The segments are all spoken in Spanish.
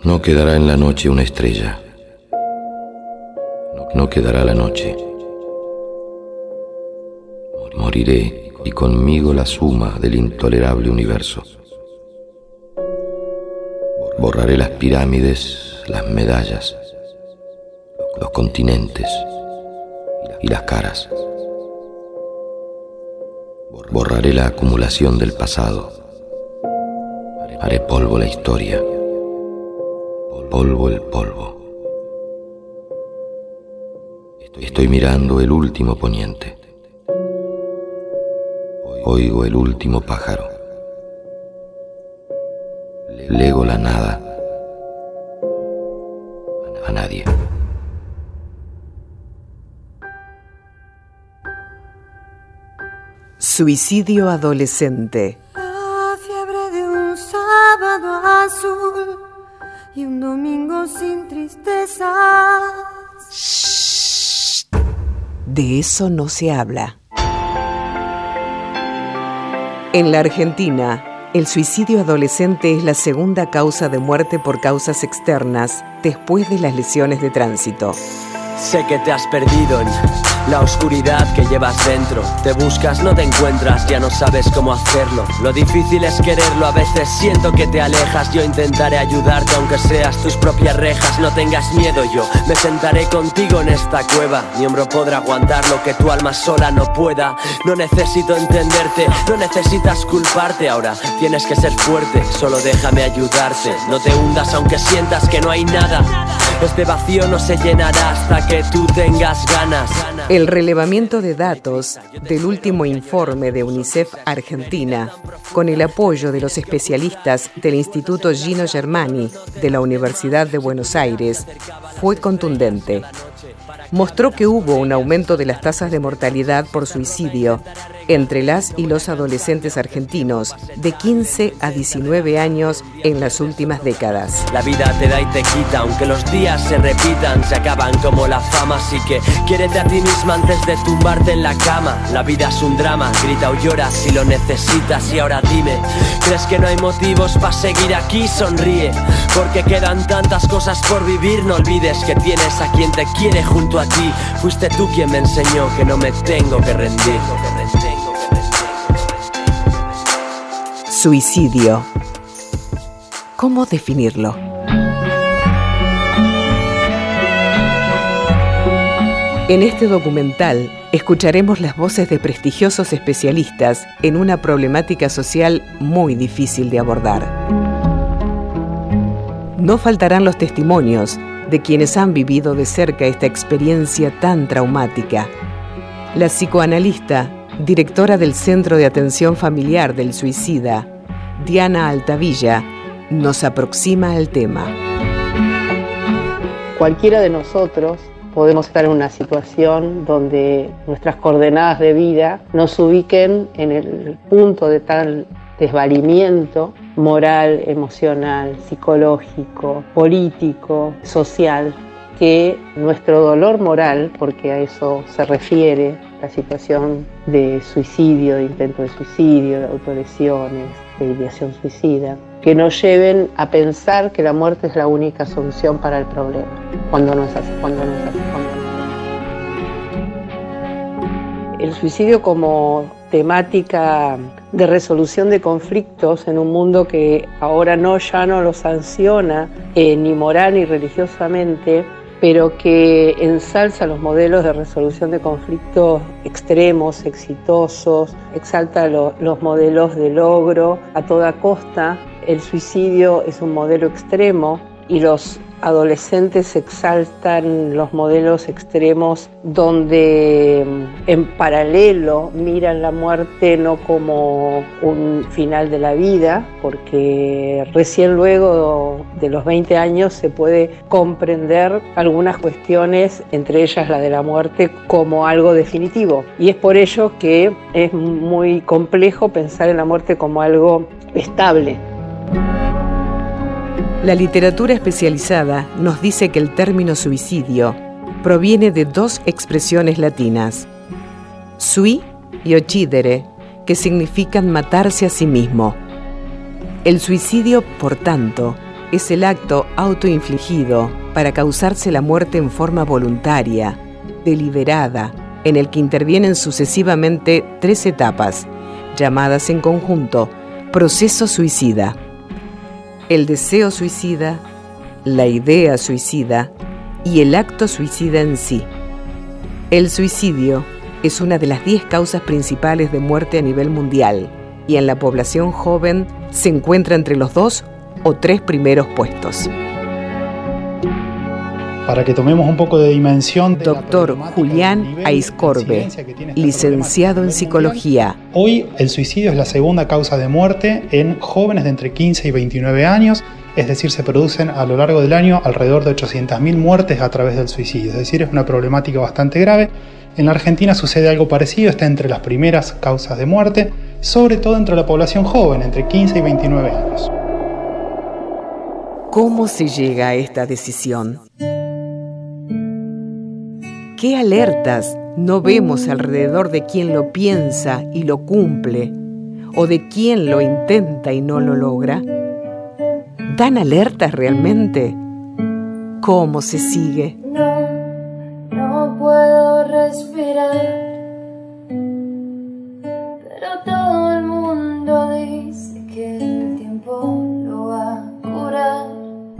No quedará en la noche una estrella. No quedará la noche. Moriré y conmigo la suma del intolerable universo. Borraré las pirámides, las medallas, los continentes y las caras. Borraré la acumulación del pasado. Haré polvo la historia. Polvo el polvo. Estoy mirando el último poniente. Oigo el último pájaro. Lego la nada a nadie. Suicidio adolescente. De eso no se habla. En la Argentina, el suicidio adolescente es la segunda causa de muerte por causas externas después de las lesiones de tránsito. Sé que te has perdido en la oscuridad que llevas dentro. Te buscas, no te encuentras, ya no sabes cómo hacerlo. Lo difícil es quererlo, a veces siento que te alejas. Yo intentaré ayudarte aunque seas tus propias rejas. No tengas miedo, yo me sentaré contigo en esta cueva. Mi hombro podrá aguantar lo que tu alma sola no pueda. No necesito entenderte, no necesitas culparte ahora. Tienes que ser fuerte, solo déjame ayudarte. No te hundas aunque sientas que no hay nada. Este vacío no se llenará hasta que tú tengas ganas. El relevamiento de datos del último informe de UNICEF Argentina, con el apoyo de los especialistas del Instituto Gino Germani de la Universidad de Buenos Aires, fue contundente. Mostró que hubo un aumento de las tasas de mortalidad por suicidio entre las y los adolescentes argentinos de 15 a 19 años en las últimas décadas. La vida te da y te quita, aunque los días se repitan, se acaban como la fama, así que quiérete a ti misma antes de tumbarte en la cama. La vida es un drama, grita o llora si lo necesitas y ahora dime, ¿crees que no hay motivos para seguir aquí? Sonríe, porque quedan tantas cosas por vivir, no olvides que tienes a quien te quiere junto a ti. Fuiste tú quien me enseñó que no me tengo que rendir. Suicidio. ¿Cómo definirlo? En este documental escucharemos las voces de prestigiosos especialistas en una problemática social muy difícil de abordar. No faltarán los testimonios de quienes han vivido de cerca esta experiencia tan traumática. La psicoanalista, directora del Centro de Atención Familiar del Suicida, Diana Altavilla, nos aproxima al tema. Cualquiera de nosotros podemos estar en una situación donde nuestras coordenadas de vida nos ubiquen en el punto de tal desvalimiento moral, emocional, psicológico, político, social, que nuestro dolor moral, porque a eso se refiere la situación de suicidio, de intento de suicidio, de autolesiones, de ideación suicida, que nos lleven a pensar que la muerte es la única solución para el problema, cuando no es así, cuando no es. El suicidio como temática de resolución de conflictos en un mundo que ahora no ya no lo sanciona eh, ni moral ni religiosamente, pero que ensalza los modelos de resolución de conflictos extremos, exitosos, exalta lo, los modelos de logro a toda costa. El suicidio es un modelo extremo y los adolescentes exaltan los modelos extremos donde en paralelo miran la muerte no como un final de la vida, porque recién luego de los 20 años se puede comprender algunas cuestiones, entre ellas la de la muerte, como algo definitivo. Y es por ello que es muy complejo pensar en la muerte como algo estable. La literatura especializada nos dice que el término suicidio proviene de dos expresiones latinas, sui y occidere, que significan matarse a sí mismo. El suicidio, por tanto, es el acto autoinfligido para causarse la muerte en forma voluntaria, deliberada, en el que intervienen sucesivamente tres etapas, llamadas en conjunto proceso suicida. El deseo suicida, la idea suicida y el acto suicida en sí. El suicidio es una de las 10 causas principales de muerte a nivel mundial y en la población joven se encuentra entre los dos o tres primeros puestos. Para que tomemos un poco de dimensión. Doctor Julián Aiscorbe, licenciado en psicología. Hoy el suicidio es la segunda causa de muerte en jóvenes de entre 15 y 29 años, es decir, se producen a lo largo del año alrededor de 800.000 muertes a través del suicidio, es decir, es una problemática bastante grave. En la Argentina sucede algo parecido, está entre las primeras causas de muerte, sobre todo entre la población joven, entre 15 y 29 años. ¿Cómo se llega a esta decisión? ¿Qué alertas no vemos alrededor de quien lo piensa y lo cumple? ¿O de quien lo intenta y no lo logra? ¿Dan alertas realmente? ¿Cómo se sigue? No, no puedo respirar.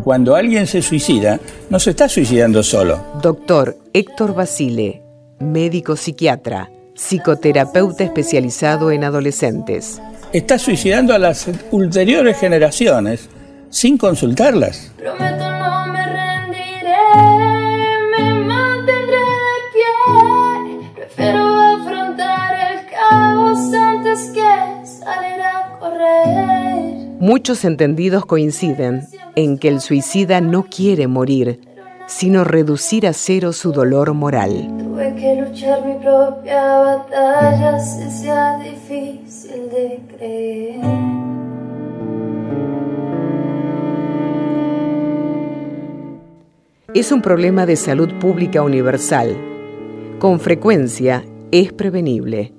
Cuando alguien se suicida, no se está suicidando solo. Doctor Héctor Basile, médico psiquiatra, psicoterapeuta especializado en adolescentes. Está suicidando a las ulteriores generaciones sin consultarlas. Prometo no me rendiré, me mantendré de pie. Prefiero afrontar el caos antes que salir a correr. Muchos entendidos coinciden en que el suicida no quiere morir, sino reducir a cero su dolor moral. Tuve que luchar mi propia batalla, si sea difícil de creer. Es un problema de salud pública universal. Con frecuencia es prevenible.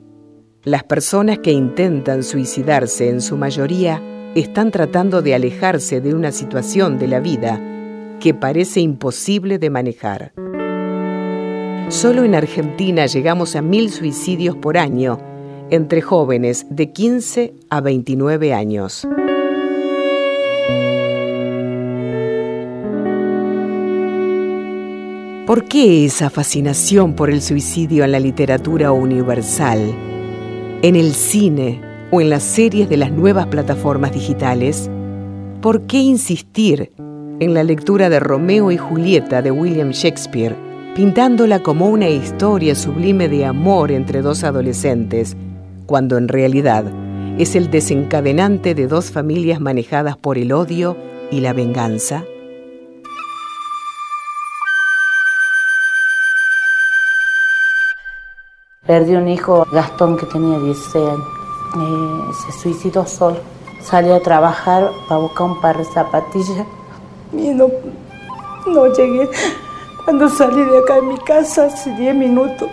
Las personas que intentan suicidarse en su mayoría están tratando de alejarse de una situación de la vida que parece imposible de manejar. Solo en Argentina llegamos a mil suicidios por año entre jóvenes de 15 a 29 años. ¿Por qué esa fascinación por el suicidio en la literatura universal, en el cine, o en las series de las nuevas plataformas digitales, ¿por qué insistir en la lectura de Romeo y Julieta de William Shakespeare, pintándola como una historia sublime de amor entre dos adolescentes, cuando en realidad es el desencadenante de dos familias manejadas por el odio y la venganza? Perdí un hijo, Gastón, que tenía 16 años eh, se suicidó solo. Salió a trabajar para buscar un par de zapatillas y no, no llegué. Cuando salí de acá en mi casa, hace 10 minutos,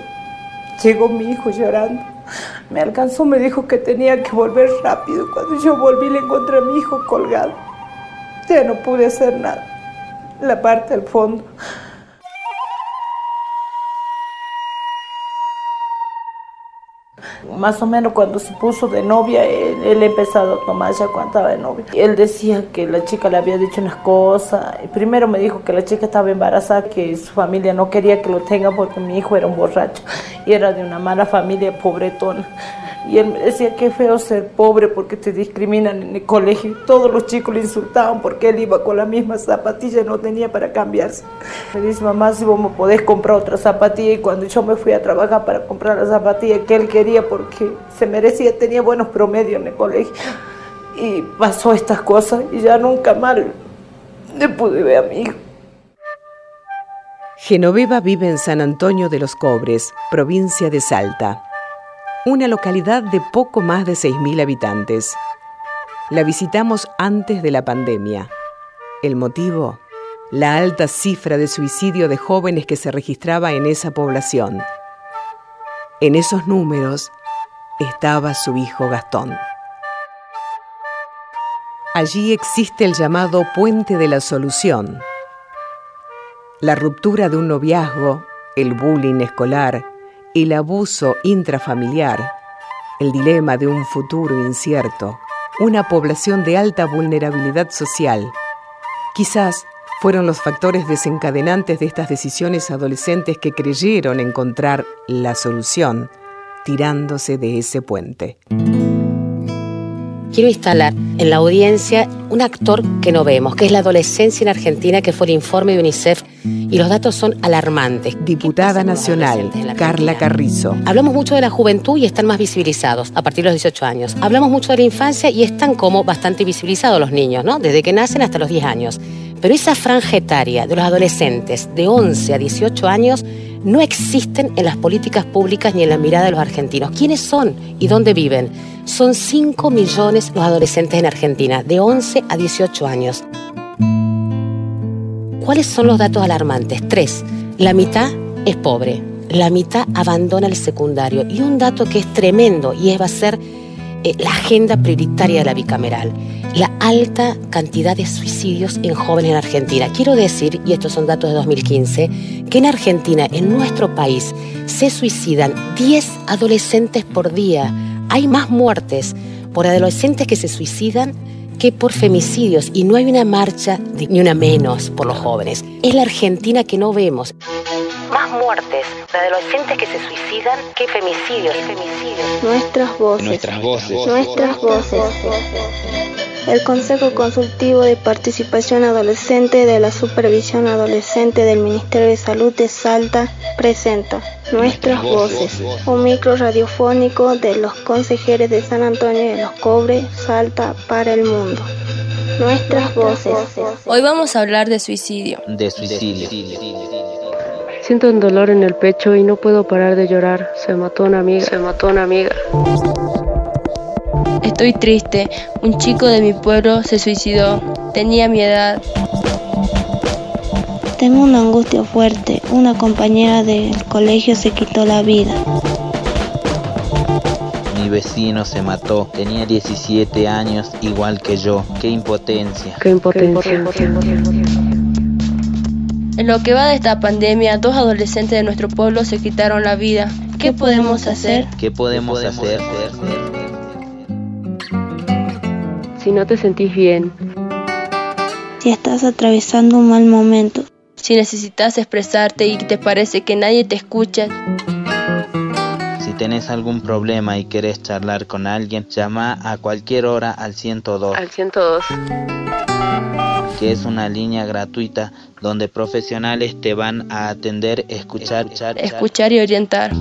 llegó mi hijo llorando. Me alcanzó, me dijo que tenía que volver rápido. Cuando yo volví, le encontré a mi hijo colgado. Ya no pude hacer nada. La parte del fondo. Más o menos cuando se puso de novia, él, empezado a tomar ya cuando estaba de novia. Él decía que la chica le había dicho unas cosas. Primero me dijo que la chica estaba embarazada, que su familia no quería que lo tenga porque mi hijo era un borracho y era de una mala familia pobretona. Y él decía que feo ser pobre porque te discriminan en el colegio. Todos los chicos le insultaban porque él iba con la misma zapatilla y no tenía para cambiarse. Me dice, mamá, si vos me podés comprar otra zapatilla. Y cuando yo me fui a trabajar para comprar la zapatilla que él quería porque se merecía, tenía buenos promedios en el colegio. Y pasó estas cosas y ya nunca más le pude ver a mi hijo. Genoveva vive en San Antonio de los Cobres, provincia de Salta una localidad de poco más de 6.000 habitantes. La visitamos antes de la pandemia. ¿El motivo? La alta cifra de suicidio de jóvenes que se registraba en esa población. En esos números estaba su hijo Gastón. Allí existe el llamado puente de la solución. La ruptura de un noviazgo, el bullying escolar, el abuso intrafamiliar, el dilema de un futuro incierto, una población de alta vulnerabilidad social. Quizás fueron los factores desencadenantes de estas decisiones adolescentes que creyeron encontrar la solución tirándose de ese puente. Quiero instalar en la audiencia un actor que no vemos, que es la adolescencia en Argentina, que fue el informe de UNICEF y los datos son alarmantes. Diputada Nacional, Carla Carrizo. Hablamos mucho de la juventud y están más visibilizados a partir de los 18 años. Hablamos mucho de la infancia y están como bastante visibilizados los niños, ¿no? Desde que nacen hasta los 10 años. Pero esa franja etaria de los adolescentes de 11 a 18 años no existen en las políticas públicas ni en la mirada de los argentinos. ¿Quiénes son y dónde viven? Son 5 millones los adolescentes en Argentina, de 11 a 18 años. ¿Cuáles son los datos alarmantes? Tres. La mitad es pobre, la mitad abandona el secundario y un dato que es tremendo y va a ser eh, la agenda prioritaria de la bicameral, la alta cantidad de suicidios en jóvenes en Argentina. Quiero decir, y estos son datos de 2015, que en Argentina, en nuestro país, se suicidan 10 adolescentes por día. Hay más muertes por adolescentes que se suicidan que por femicidios y no hay una marcha ni una menos por los jóvenes. Es la Argentina que no vemos más muertes de adolescentes que se suicidan que femicidios. femicidios. Nuestras voces. Nuestras voces. Nuestras voces. El Consejo Consultivo de Participación Adolescente de la Supervisión Adolescente del Ministerio de Salud de Salta presenta Nuestras Voces, un micro radiofónico de los consejeros de San Antonio de los Cobres, Salta para el mundo. Nuestras voces. Hoy vamos a hablar de suicidio. De suicidio. Siento un dolor en el pecho y no puedo parar de llorar. Se mató una amiga. Se mató una amiga. Estoy triste. Un chico de mi pueblo se suicidó. Tenía mi edad. Tengo una angustia fuerte. Una compañera del colegio se quitó la vida. Mi vecino se mató. Tenía 17 años, igual que yo. Qué impotencia. Qué impotencia. En lo que va de esta pandemia, dos adolescentes de nuestro pueblo se quitaron la vida. ¿Qué podemos hacer? ¿Qué podemos hacer? Si no te sentís bien, Si estás atravesando un mal momento, Si necesitas expresarte y te parece que nadie te escucha, Si tenés algún problema y querés charlar con alguien, llama a cualquier hora al 102, al 102. que es una línea gratuita donde profesionales te van a atender, escuchar, escuchar, escuchar y orientar.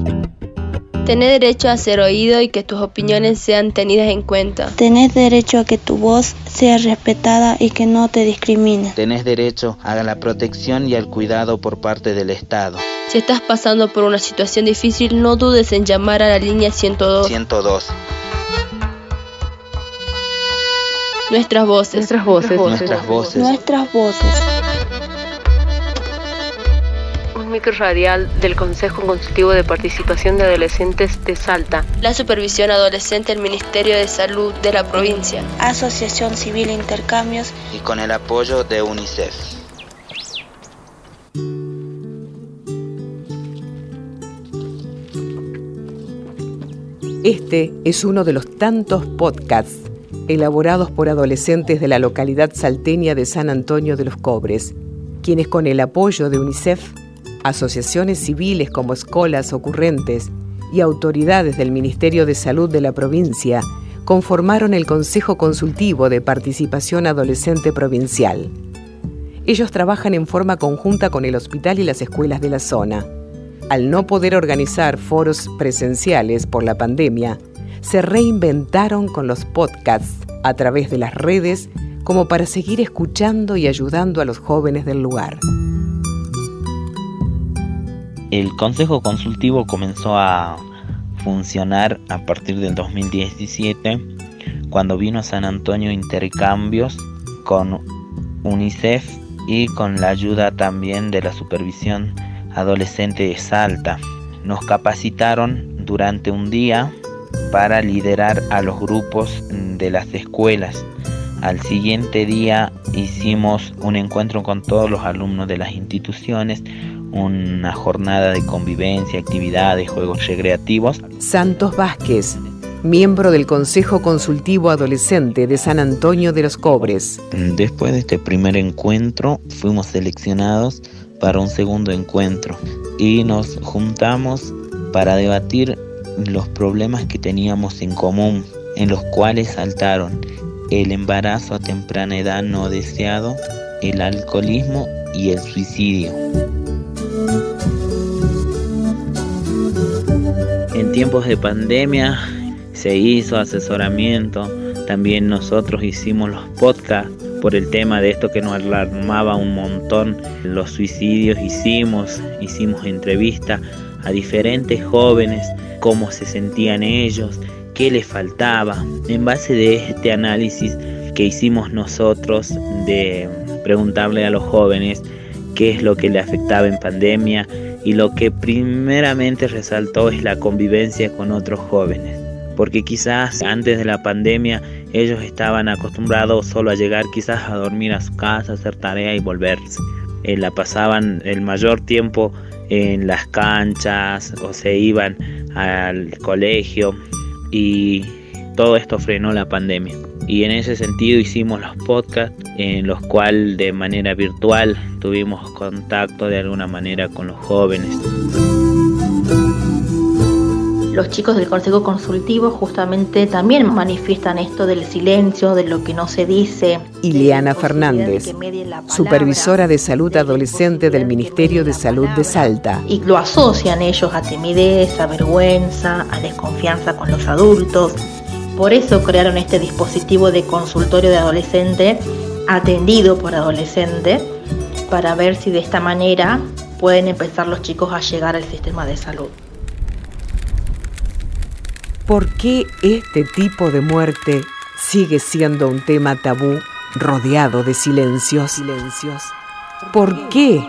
Tener derecho a ser oído y que tus opiniones sean tenidas en cuenta. tenés derecho a que tu voz sea respetada y que no te discriminen. Tenés derecho a la protección y al cuidado por parte del Estado. Si estás pasando por una situación difícil, no dudes en llamar a la línea 102. 102. Nuestras voces. Nuestras voces. Nuestras voces. Nuestras voces. Un micro radial del Consejo Consultivo de Participación de Adolescentes de Salta. La supervisión adolescente del Ministerio de Salud de la provincia. Asociación Civil Intercambios. Y con el apoyo de UNICEF. Este es uno de los tantos podcasts elaborados por adolescentes de la localidad salteña de San Antonio de los Cobres, quienes con el apoyo de UNICEF, asociaciones civiles como escolas ocurrentes y autoridades del Ministerio de Salud de la provincia, conformaron el Consejo Consultivo de Participación Adolescente Provincial. Ellos trabajan en forma conjunta con el hospital y las escuelas de la zona. Al no poder organizar foros presenciales por la pandemia, se reinventaron con los podcasts a través de las redes como para seguir escuchando y ayudando a los jóvenes del lugar. El Consejo Consultivo comenzó a funcionar a partir del 2017 cuando vino a San Antonio intercambios con UNICEF y con la ayuda también de la supervisión adolescente de Salta. Nos capacitaron durante un día para liderar a los grupos de las escuelas. Al siguiente día hicimos un encuentro con todos los alumnos de las instituciones, una jornada de convivencia, actividades, juegos recreativos. Santos Vázquez, miembro del Consejo Consultivo Adolescente de San Antonio de los Cobres. Después de este primer encuentro fuimos seleccionados para un segundo encuentro y nos juntamos para debatir los problemas que teníamos en común, en los cuales saltaron el embarazo a temprana edad no deseado, el alcoholismo y el suicidio. Tiempos de pandemia se hizo asesoramiento, también nosotros hicimos los podcasts por el tema de esto que nos alarmaba un montón, los suicidios hicimos, hicimos entrevistas a diferentes jóvenes, cómo se sentían ellos, qué les faltaba. En base de este análisis que hicimos nosotros de preguntarle a los jóvenes qué es lo que le afectaba en pandemia y lo que primeramente resaltó es la convivencia con otros jóvenes. Porque quizás antes de la pandemia ellos estaban acostumbrados solo a llegar quizás a dormir a su casa, hacer tarea y volverse. Eh, la pasaban el mayor tiempo en las canchas o se iban al colegio y todo esto frenó la pandemia. Y en ese sentido hicimos los podcasts en los cuales de manera virtual tuvimos contacto de alguna manera con los jóvenes los chicos del Consejo Consultivo justamente también manifiestan esto del silencio, de lo que no se dice. Ileana Fernández, supervisora de salud adolescente del Ministerio de Salud de Salta. Y lo asocian ellos a timidez, a vergüenza, a desconfianza con los adultos. Por eso crearon este dispositivo de consultorio de adolescente atendido por adolescente para ver si de esta manera pueden empezar los chicos a llegar al sistema de salud. ¿Por qué este tipo de muerte sigue siendo un tema tabú rodeado de silencios? silencios? ¿Por qué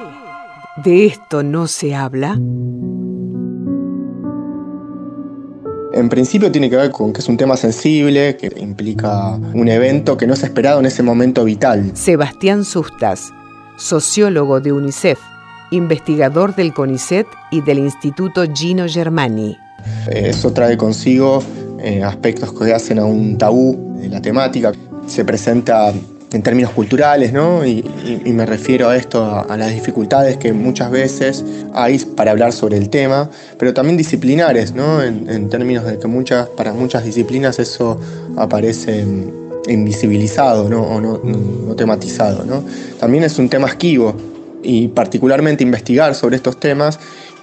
de esto no se habla? En principio tiene que ver con que es un tema sensible, que implica un evento que no es esperado en ese momento vital. Sebastián Sustas, sociólogo de UNICEF, investigador del CONICET y del Instituto Gino Germani. Eso trae consigo eh, aspectos que hacen a un tabú de la temática. Se presenta en términos culturales, ¿no? Y, me refiero a esto, a, las dificultades que muchas veces hay para hablar sobre el tema, pero también disciplinares, ¿no? En, términos de que muchas, para muchas disciplinas eso aparece invisibilizado, ¿no? O no, no tematizado, ¿no? También es un tema esquivo y particularmente investigar sobre estos temas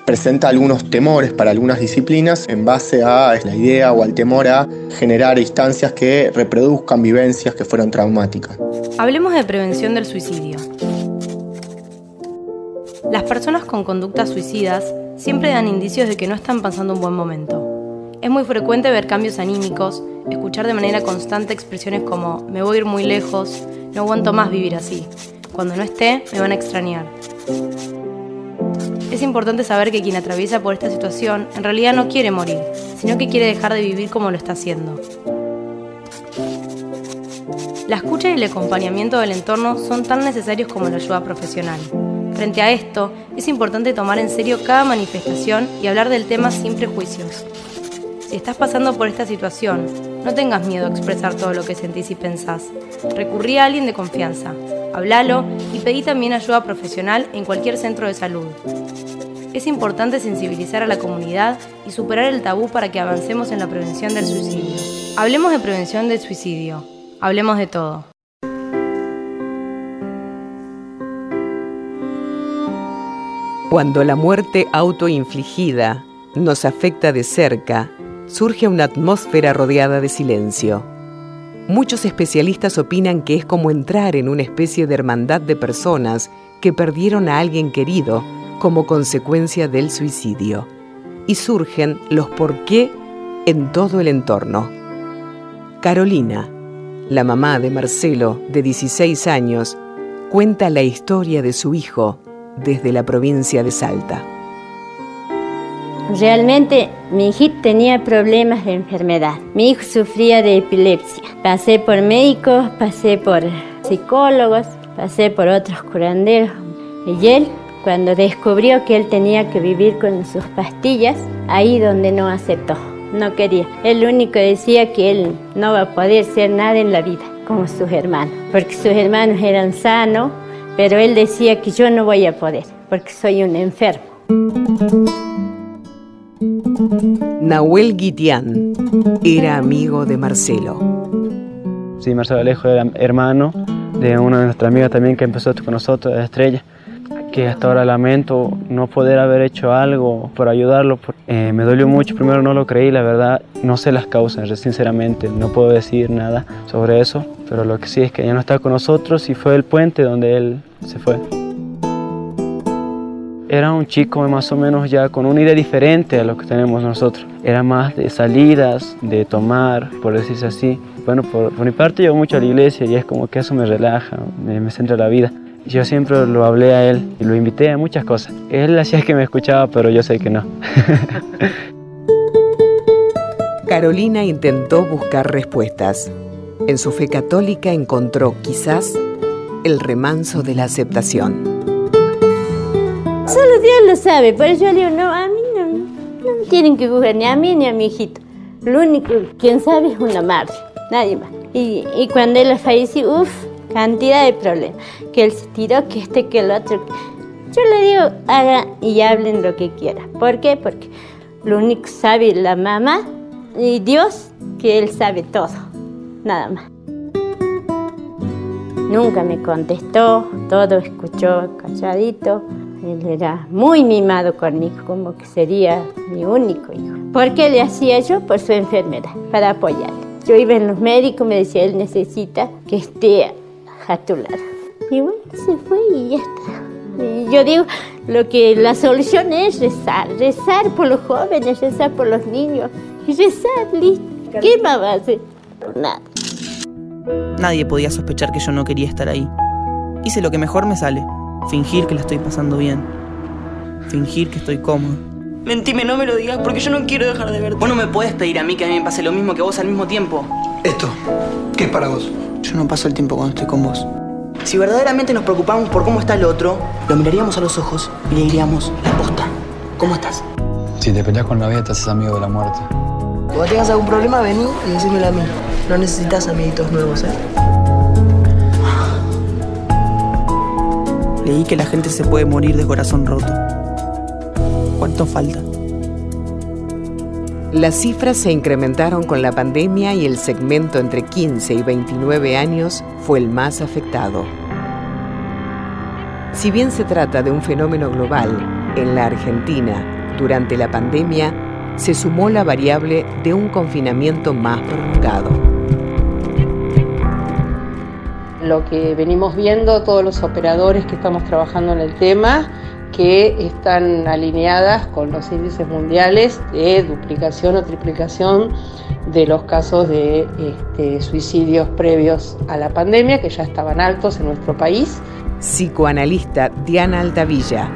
presenta algunos temores para algunas disciplinas en base a la idea o al temor a generar instancias que reproduzcan vivencias que fueron traumáticas. Hablemos de prevención del suicidio. Las personas con conductas suicidas siempre dan indicios de que no están pasando un buen momento. Es muy frecuente ver cambios anímicos, escuchar de manera constante expresiones como me voy a ir muy lejos, no aguanto más vivir así, cuando no esté me van a extrañar. Es importante saber que quien atraviesa por esta situación en realidad no quiere morir, sino que quiere dejar de vivir como lo está haciendo. La escucha y el acompañamiento del entorno son tan necesarios como la ayuda profesional. Frente a esto, es importante tomar en serio cada manifestación y hablar del tema sin prejuicios. Si estás pasando por esta situación, no tengas miedo a expresar todo lo que sentís y pensás. Recurrí a alguien de confianza, Háblalo y pedí también ayuda profesional en cualquier centro de salud. Es importante sensibilizar a la comunidad y superar el tabú para que avancemos en la prevención del suicidio. Hablemos de prevención del suicidio. Hablemos de todo. Cuando la muerte autoinfligida nos afecta de cerca, surge una atmósfera rodeada de silencio. Muchos especialistas opinan que es como entrar en una especie de hermandad de personas que perdieron a alguien querido como consecuencia del suicidio. Y surgen los por qué en todo el entorno. Carolina, la mamá de Marcelo, de 16 años, cuenta la historia de su hijo desde la provincia de Salta. Realmente mi hijito tenía problemas de enfermedad. Mi hijo sufría de epilepsia. Pasé por médicos, pasé por psicólogos, pasé por otros curanderos. Y él, cuando descubrió que él tenía que vivir con sus pastillas, ahí donde no aceptó, no quería. Él único decía que él no va a poder ser nada en la vida como sus hermanos, porque sus hermanos eran sanos, pero él decía que yo no voy a poder, porque soy un enfermo. Nahuel Guitián era amigo de Marcelo. Sí, Marcelo Alejo era hermano de una de nuestras amigas también que empezó con nosotros, Estrella, que hasta ahora lamento no poder haber hecho algo por ayudarlo. Eh, me dolió mucho, primero no lo creí, la verdad, no sé las causas, sinceramente, no puedo decir nada sobre eso, pero lo que sí es que ya no está con nosotros y fue el puente donde él se fue. Era un chico más o menos ya con una idea diferente a lo que tenemos nosotros. Era más de salidas, de tomar, por decirse así. Bueno, por, mi parte yo mucho a la iglesia y es como que eso me relaja, me, me centra la vida. Yo siempre lo hablé a él y lo invité a muchas cosas. Él hacía que me escuchaba, pero yo sé que no. Carolina intentó buscar respuestas. En su fe católica encontró quizás el remanso de la aceptación. Solo Dios lo sabe, por eso yo le digo, no, a mí no, no me tienen que buscar ni a mí ni a mi hijito. Lo único, quien sabe es una madre, nadie más. Y, y cuando él falleció, uff, cantidad de problemas. Que él se tiró, que este, que el otro. Yo le digo, hagan y hablen lo que quieran. ¿Por qué? Porque lo único sabe la mamá y Dios, que él sabe todo, nada más. Nunca me contestó, todo escuchó calladito. Él era muy mimado conmigo, como que sería mi único hijo. ¿Por qué le hacía yo? Por su enfermedad, para apoyarle. Yo iba en los médicos, me decía, él necesita que esté a tu lado. Y bueno, se fue y ya está. Y yo digo, lo que la solución es rezar, rezar por los jóvenes, rezar por los niños. Y rezar, listo. ¿Qué más va a hacer? Nada. Nadie podía sospechar que yo no quería estar ahí. Hice lo que mejor me sale, fingir que la estoy pasando bien, fingir que estoy cómodo. Mentime, no me lo digas porque yo no quiero dejar de verte. Vos no me puedes pedir a mí que a mí me pase lo mismo que vos al mismo tiempo. Esto, ¿qué es para vos? Yo no paso el tiempo cuando estoy con vos. Si verdaderamente nos preocupamos por cómo está el otro, lo miraríamos a los ojos y le diríamos, la posta, ¿cómo estás? Si te peleas con la vida, te haces amigo de la muerte. Cuando tengas algún problema, vení y decímelo a mí. No necesitas amiguitos nuevos, ¿eh? Leí que la gente se puede morir de corazón roto. ¿Cuánto falta? Las cifras se incrementaron con la pandemia y el segmento entre 15 y 29 años fue el más afectado. Si bien se trata de un fenómeno global, en la Argentina, durante la pandemia, se sumó la variable de un confinamiento más prolongado. Lo que venimos viendo, todos los operadores que estamos trabajando en el tema, que están alineadas con los índices mundiales de duplicación o triplicación de los casos de este, suicidios previos a la pandemia, que ya estaban altos en nuestro país. Psicoanalista Diana Altavilla,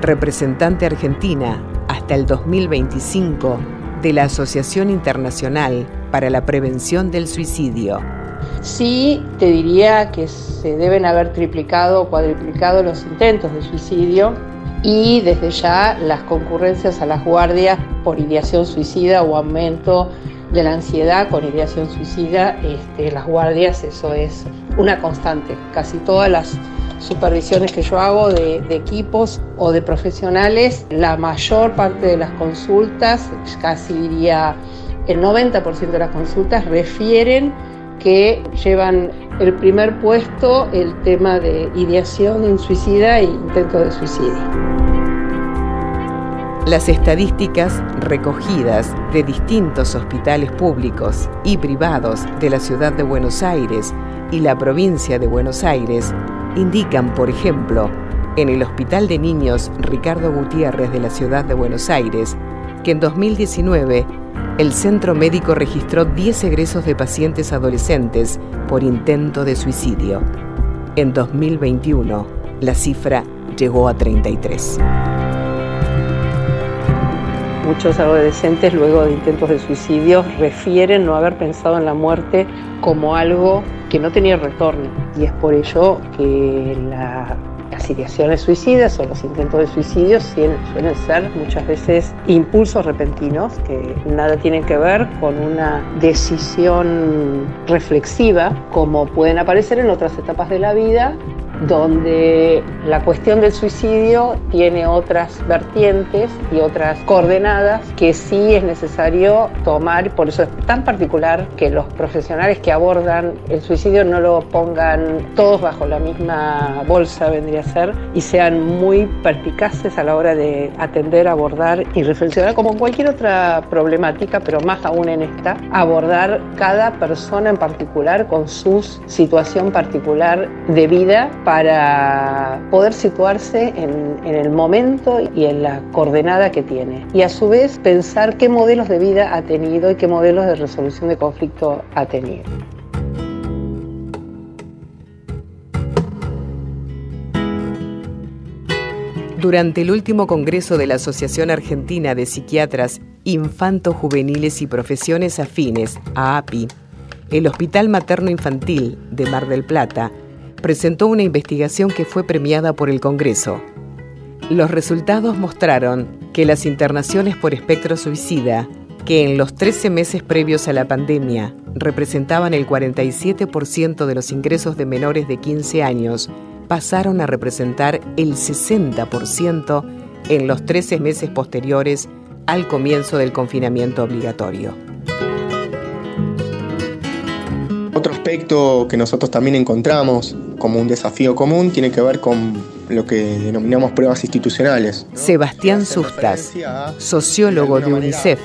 representante argentina hasta el 2025 de la Asociación Internacional para la Prevención del Suicidio. Sí, te diría que se deben haber triplicado o cuadriplicado los intentos de suicidio y desde ya las concurrencias a las guardias por ideación suicida o aumento de la ansiedad con ideación suicida, este, las guardias, eso es una constante. Casi todas las supervisiones que yo hago de, de, equipos o de profesionales, la mayor parte de las consultas, casi diría el 90% de las consultas, refieren que llevan el primer puesto el tema de ideación suicida e intento de suicidio. Las estadísticas recogidas de distintos hospitales públicos y privados de la ciudad de Buenos Aires y la provincia de Buenos Aires indican, por ejemplo, en el Hospital de Niños Ricardo Gutiérrez de la ciudad de Buenos Aires, que en 2019 el centro médico registró 10 egresos de pacientes adolescentes por intento de suicidio. En 2021, la cifra llegó a 33. Muchos adolescentes luego de intentos de suicidio refieren no haber pensado en la muerte como algo que no tenía retorno y es por ello que la las ideaciones suicidas o los intentos de suicidio suelen ser muchas veces impulsos repentinos que nada tienen que ver con una decisión reflexiva como pueden aparecer en otras etapas de la vida donde la cuestión del suicidio tiene otras vertientes y otras coordenadas que sí es necesario tomar, por eso es tan particular que los profesionales que abordan el suicidio no lo pongan todos bajo la misma bolsa, vendría a ser, y sean muy perspicaces a la hora de atender, abordar y reflexionar como en cualquier otra problemática, pero más aún en esta, abordar cada persona en particular con su situación particular de vida para poder situarse en, el momento y en la coordenada que tiene. Y a su vez pensar qué modelos de vida ha tenido y qué modelos de resolución de conflicto ha tenido. Durante el último Congreso de la Asociación Argentina de Psiquiatras Infantos Juveniles y Profesiones Afines, AAPI, el Hospital Materno Infantil de Mar del Plata presentó una investigación que fue premiada por el Congreso. Los resultados mostraron que las internaciones por espectro suicida, que en los 13 meses previos a la pandemia representaban el 47% de los ingresos de menores de 15 años, pasaron a representar el 60% en los 13 meses posteriores al comienzo del confinamiento obligatorio. Otro aspecto que nosotros también encontramos como un desafío común tiene que ver con lo que denominamos pruebas institucionales. Sebastián Sustas, sociólogo de UNICEF,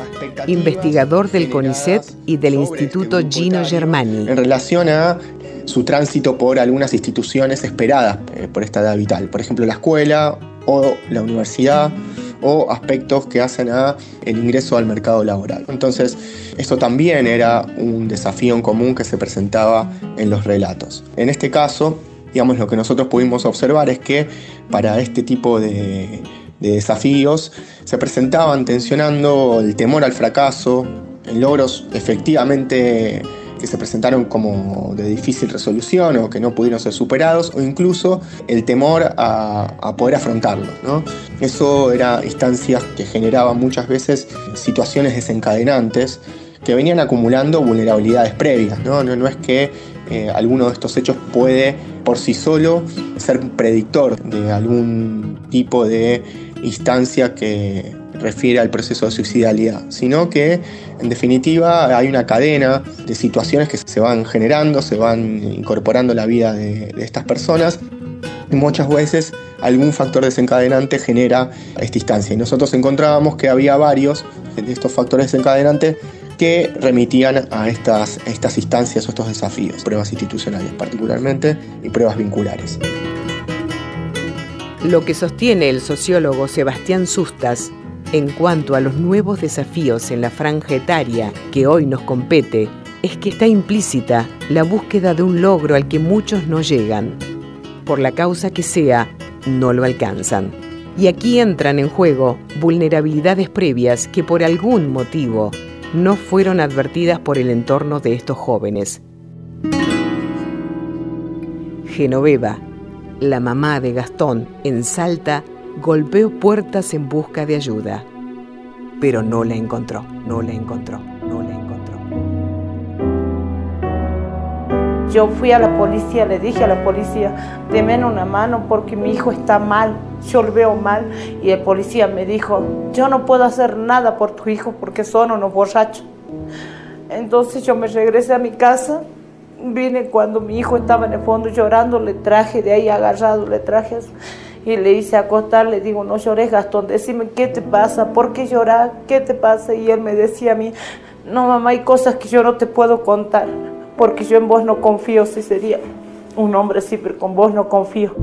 investigador del CONICET y del Instituto Gino Germani. En relación a su tránsito por algunas instituciones esperadas eh, por esta edad vital, por ejemplo la escuela o la universidad o aspectos que hacen a el ingreso al mercado laboral. Entonces, esto también era un desafío en común que se presentaba en los relatos. En este caso, digamos, lo que nosotros pudimos observar es que para este tipo de, desafíos se presentaban tensionando el temor al fracaso, en logros efectivamente que se presentaron como de difícil resolución o que no pudieron ser superados, o incluso el temor a, poder afrontarlos. Eso era instancias que generaban muchas veces situaciones desencadenantes que venían acumulando vulnerabilidades previas. No, no, no es que eh, alguno de estos hechos puede por sí solo ser predictor de algún tipo de instancia que refiere al proceso de suicidalidad, sino que en definitiva hay una cadena de situaciones que se van generando, se van incorporando a la vida de, estas personas y muchas veces algún factor desencadenante genera esta instancia. Y nosotros encontrábamos que había varios de estos factores desencadenantes que remitían a estas, estas instancias o estos desafíos, pruebas institucionales particularmente y pruebas vinculares. Lo que sostiene el sociólogo Sebastián Sustas en cuanto a los nuevos desafíos en la franja etaria que hoy nos compete es que está implícita la búsqueda de un logro al que muchos no llegan. Por la causa que sea, no lo alcanzan. Y aquí entran en juego vulnerabilidades previas que por algún motivo no fueron advertidas por el entorno de estos jóvenes. Genoveva, la mamá de Gastón, en Salta, golpeó puertas en busca de ayuda, pero no la encontró, no la encontró, no la encontró. Yo fui a la policía, le dije a la policía, deme una mano porque mi hijo está mal, yo lo veo mal. Y el policía me dijo, yo no puedo hacer nada por tu hijo porque son unos borrachos. Entonces yo me regresé a mi casa, vine cuando mi hijo estaba en el fondo llorando, le traje de ahí agarrado, le traje y le hice acostar, le digo, no llores Gastón, decime qué te pasa, por qué llorar, qué te pasa. Y él me decía a mí, no mamá, hay cosas que yo no te puedo contar porque yo en vos no confío, si sería un hombre sí, pero con vos no confío.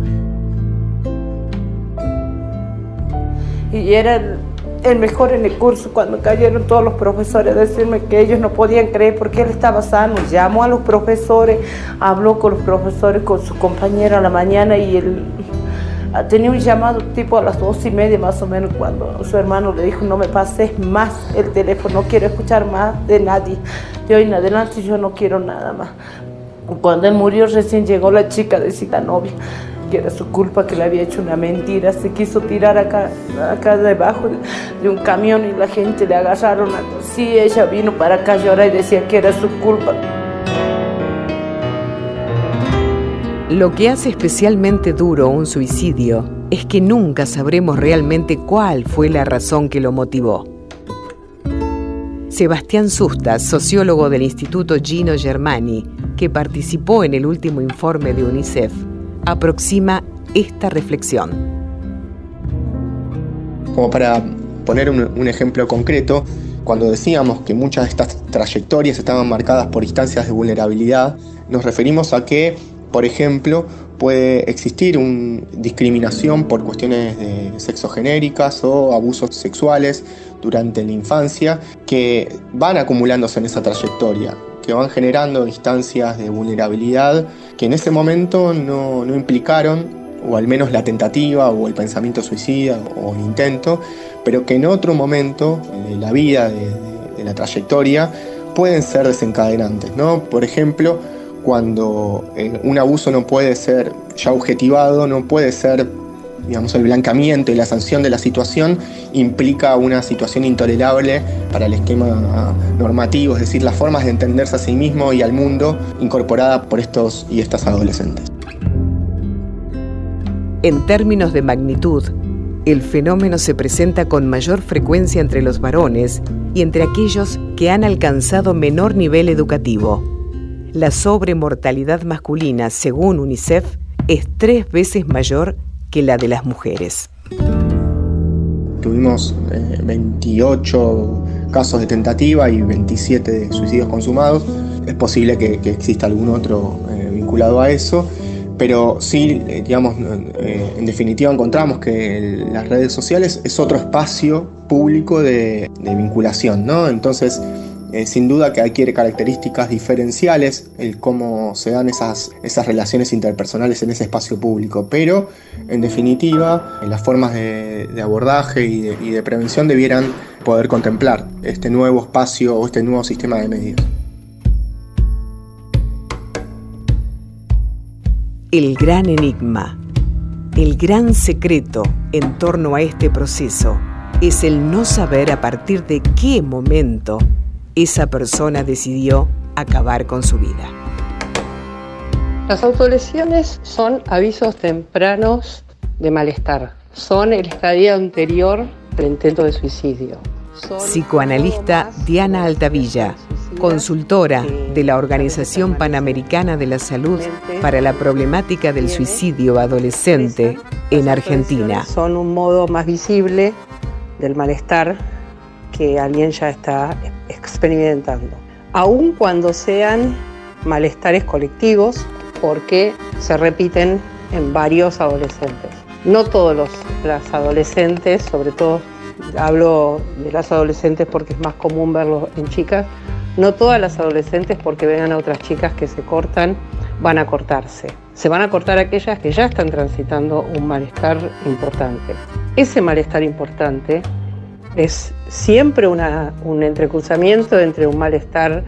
Y era el, mejor en el curso cuando cayeron todos los profesores a decirme que ellos no podían creer porque él estaba sano. Llamó a los profesores, habló con los profesores, con su compañero a la mañana y él Tenía un llamado tipo a las dos y media más o menos cuando su hermano le dijo no me pases más el teléfono, no quiero escuchar más de nadie. De hoy en adelante yo no quiero nada más. Cuando él murió recién llegó la chica de cita novia, que era su culpa que le había hecho una mentira, se quiso tirar acá, acá debajo de un camión y la gente le agarraron. Sí, ella vino para acá a llorar y decía que era su culpa. Lo que hace especialmente duro un suicidio es que nunca sabremos realmente cuál fue la razón que lo motivó. Sebastián Susta, sociólogo del Instituto Gino Germani, que participó en el último informe de UNICEF, aproxima esta reflexión. Como para poner un, un ejemplo concreto, cuando decíamos que muchas de estas trayectorias estaban marcadas por instancias de vulnerabilidad, nos referimos a que por ejemplo, puede existir una discriminación por cuestiones de sexo genéricas o abusos sexuales durante la infancia que van acumulándose en esa trayectoria, que van generando instancias de vulnerabilidad que en ese momento no, implicaron, o al menos la tentativa o el pensamiento suicida o el intento, pero que en otro momento de la vida, de, de la trayectoria, pueden ser desencadenantes. ¿no? Por ejemplo, cuando eh, un abuso no puede ser ya objetivado, no puede ser, digamos, el blancamiento y la sanción de la situación implica una situación intolerable para el esquema normativo, es decir, las formas de entenderse a sí mismo y al mundo incorporada por estos y estas adolescentes. En términos de magnitud, el fenómeno se presenta con mayor frecuencia entre los varones y entre aquellos que han alcanzado menor nivel educativo la sobremortalidad masculina, según UNICEF, es tres veces mayor que la de las mujeres. Tuvimos 28 eh, casos de tentativa y 27 de suicidios consumados. Es posible que, exista algún otro eh, vinculado a eso, pero sí, eh, digamos, en definitiva encontramos que las redes sociales es otro espacio público de, de vinculación, ¿no? Entonces, eh, sin duda que adquiere características diferenciales el cómo se dan esas, esas relaciones interpersonales en ese espacio público, pero en definitiva las formas de, abordaje y de, y de prevención debieran poder contemplar este nuevo espacio o este nuevo sistema de medios. El gran enigma, el gran secreto en torno a este proceso es el no saber a partir de qué momento esa persona decidió acabar con su vida. Las autolesiones son avisos tempranos de malestar, son el estadio anterior del intento de suicidio. Psicoanalista Diana Altavilla, consultora de la Organización Panamericana de la Salud para la problemática del suicidio adolescente en Argentina. Son un modo más visible del malestar que alguien ya está experimentando, aun cuando sean malestares colectivos, porque se repiten en varios adolescentes. No todos los, las adolescentes, sobre todo hablo de las adolescentes porque es más común verlo en chicas, no todas las adolescentes porque vengan a otras chicas que se cortan van a cortarse. Se van a cortar aquellas que ya están transitando un malestar importante. Ese malestar importante es siempre un entrecruzamiento entre un malestar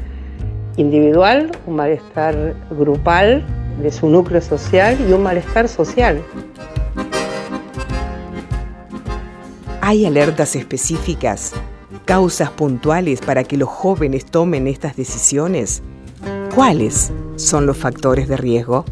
individual, un malestar grupal de su núcleo social y un malestar social. ¿Hay alertas específicas, causas puntuales para que los jóvenes tomen estas decisiones? ¿Cuáles son los factores de riesgo?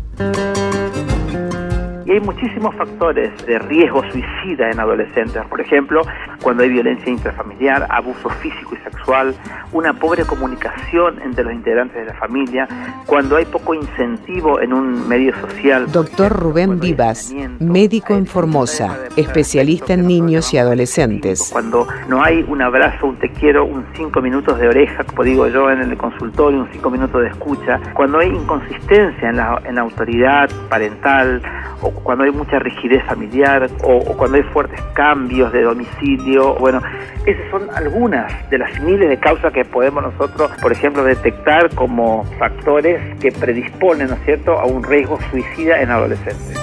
Y hay muchísimos factores de riesgo suicida en adolescentes. Por ejemplo, cuando hay violencia intrafamiliar, abuso físico y sexual, una pobre comunicación entre los integrantes de la familia, cuando hay poco incentivo en un medio social. Doctor Rubén Vivas, médico en Formosa, especialista en niños y adolescentes. Cuando no hay un abrazo, un te quiero, un cinco minutos de oreja, como digo yo en el consultorio, un cinco minutos de escucha, cuando hay inconsistencia en la, en la autoridad parental, o cuando hay mucha rigidez familiar o, cuando hay fuertes cambios de domicilio. Bueno, esas son algunas de las miles de causas que podemos nosotros, por ejemplo, detectar como factores que predisponen, ¿no es cierto?, a un riesgo suicida en adolescentes.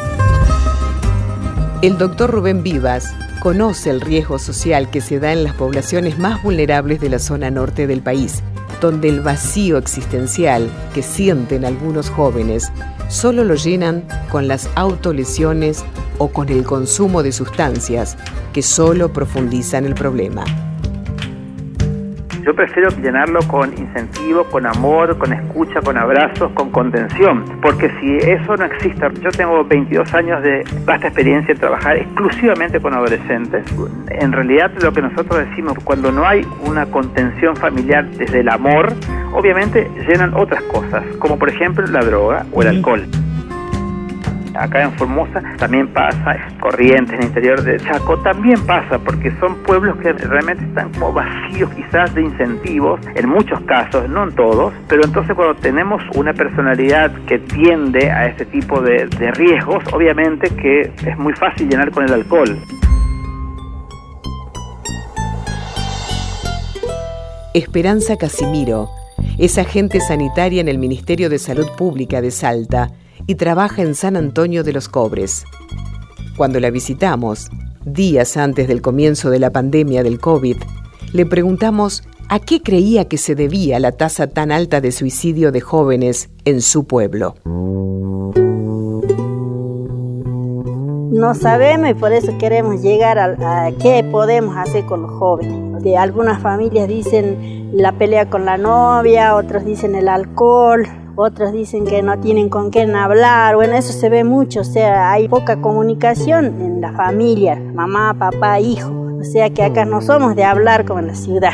El doctor Rubén Vivas conoce el riesgo social que se da en las poblaciones más vulnerables de la zona norte del país, donde el vacío existencial que sienten algunos jóvenes solo lo llenan con las autolesiones o con el consumo de sustancias que solo profundizan el problema. Yo prefiero llenarlo con incentivo, con amor, con escucha, con abrazos, con contención. Porque si eso no existe, yo tengo 22 años de vasta experiencia en trabajar exclusivamente con adolescentes. En realidad lo que nosotros decimos, cuando no hay una contención familiar desde el amor, obviamente llenan otras cosas, como por ejemplo la droga o el alcohol acá en Formosa también pasa, Corrientes, en el interior de Chaco también pasa, porque son pueblos que realmente están como vacíos quizás de incentivos, en muchos casos, no en todos, pero entonces cuando tenemos una personalidad que tiende a este tipo de, de riesgos, obviamente que es muy fácil llenar con el alcohol. Esperanza Casimiro es agente sanitaria en el Ministerio de Salud Pública de Salta y trabaja en San Antonio de los Cobres. Cuando la visitamos, días antes del comienzo de la pandemia del COVID, le preguntamos a qué creía que se debía la tasa tan alta de suicidio de jóvenes en su pueblo. No sabemos y por eso queremos llegar a, qué podemos hacer con los jóvenes. De algunas familias dicen la pelea con la novia, otros dicen el alcohol, otros dicen que no tienen con quién hablar, bueno, eso se ve mucho, o sea, hay poca comunicación en la familia, mamá, papá, hijo, o sea que acá no somos de hablar como en la ciudad.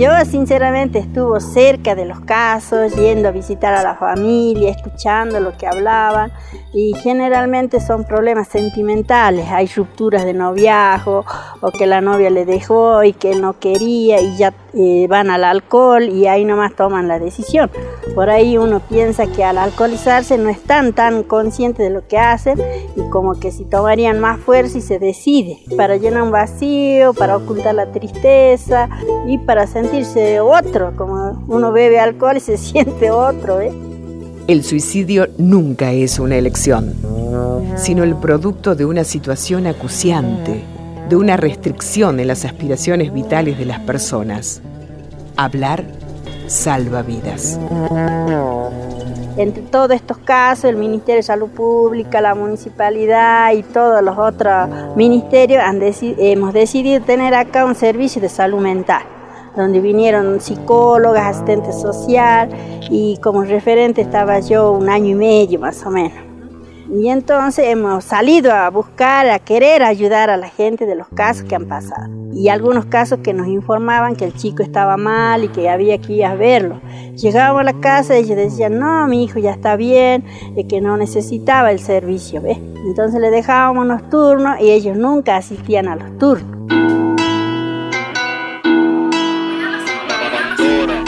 Yo sinceramente estuve cerca de los casos, yendo a visitar a la familia, escuchando lo que hablaban y generalmente son problemas sentimentales, hay rupturas de noviazgo o que la novia le dejó y que no quería y ya eh, van al alcohol y ahí nomás toman la decisión. Por ahí uno piensa que al alcoholizarse no están tan conscientes de lo que hacen y como que si tomarían más fuerza y se decide para llenar un vacío, para ocultar la tristeza y para sentirse otro, como uno bebe alcohol y se siente otro. ¿eh? El suicidio nunca es una elección, sino el producto de una situación acuciante, de una restricción en las aspiraciones vitales de las personas. Hablar salva vidas. Entre todos estos casos, el Ministerio de Salud Pública, la municipalidad y todos los otros ministerios hemos decidido tener acá un servicio de salud mental donde vinieron psicólogas, asistentes social y como referente estaba yo un año y medio más o menos. Y entonces hemos salido a buscar, a querer ayudar a la gente de los casos que han pasado. Y algunos casos que nos informaban que el chico estaba mal y que había que ir a verlo. Llegábamos a la casa y ellos decían, no, mi hijo ya está bien, y que no necesitaba el servicio. ¿ves? Entonces le dejábamos unos turnos y ellos nunca asistían a los turnos.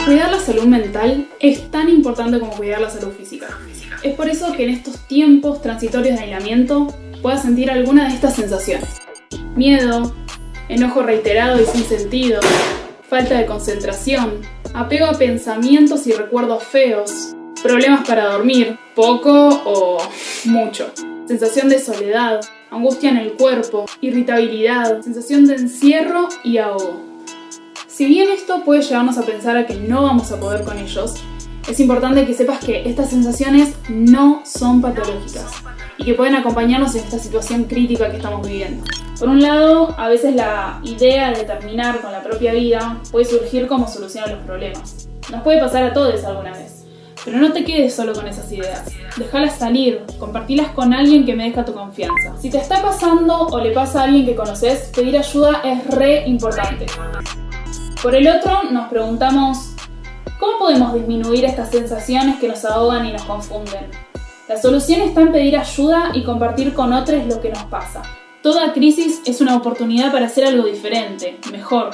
Cuidar la salud mental es tan importante como cuidar la salud física. Es por eso que en estos tiempos transitorios de aislamiento puedas sentir alguna de estas sensaciones. Miedo, enojo reiterado y sin sentido, falta de concentración, apego a pensamientos y recuerdos feos, problemas para dormir, poco o mucho, sensación de soledad, angustia en el cuerpo, irritabilidad, sensación de encierro y ahogo. Si bien esto puede llevarnos a pensar a que no vamos a poder con ellos, es importante que sepas que estas sensaciones no son patológicas y que pueden acompañarnos en esta situación crítica que estamos viviendo. Por un lado, a veces la idea de terminar con la propia vida puede surgir como solución a los problemas. Nos puede pasar a todos alguna vez. Pero no te quedes solo con esas ideas. Déjalas salir, compartilas con alguien que merezca tu confianza. Si te está pasando o le pasa a alguien que conoces, pedir ayuda es re importante. Por el otro, nos preguntamos, ¿cómo podemos disminuir estas sensaciones que nos ahogan y nos confunden? La solución está en pedir ayuda y compartir con otros lo que nos pasa. Toda crisis es una oportunidad para hacer algo diferente, mejor.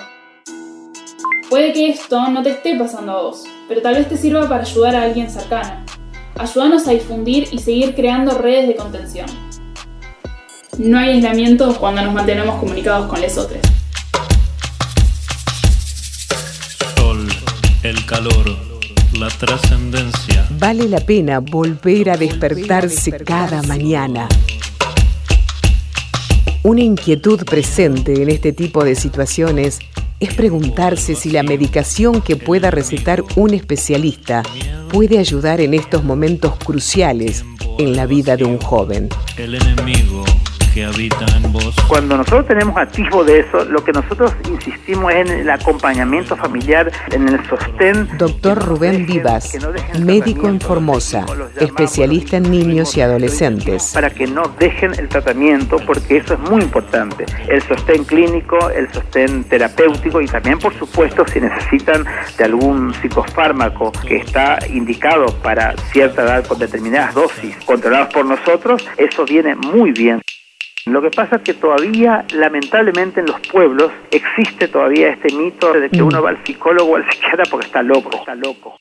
Puede que esto no te esté pasando a vos, pero tal vez te sirva para ayudar a alguien cercano. Ayúdanos a difundir y seguir creando redes de contención. No hay aislamiento cuando nos mantenemos comunicados con los otros. Calor, la trascendencia. Vale la pena volver a despertarse cada mañana. Una inquietud presente en este tipo de situaciones es preguntarse si la medicación que pueda recetar un especialista puede ayudar en estos momentos cruciales en la vida de un joven. El enemigo que habita en vos. Cuando nosotros tenemos atisbo de eso, lo que nosotros insistimos es en el acompañamiento familiar, en el sostén. Doctor Rubén Vivas, médico en Formosa, especialista en niños y adolescentes. Para que no dejen el tratamiento, porque eso es muy importante. El sostén clínico, el sostén terapéutico y también, por supuesto, si necesitan de algún psicofármaco que está indicado para cierta edad con determinadas dosis controladas por nosotros, eso viene muy bien. Lo que pasa es que todavía, lamentablemente, en los pueblos existe todavía este mito de que uno va al psicólogo o al psiquiatra porque está loco, está loco.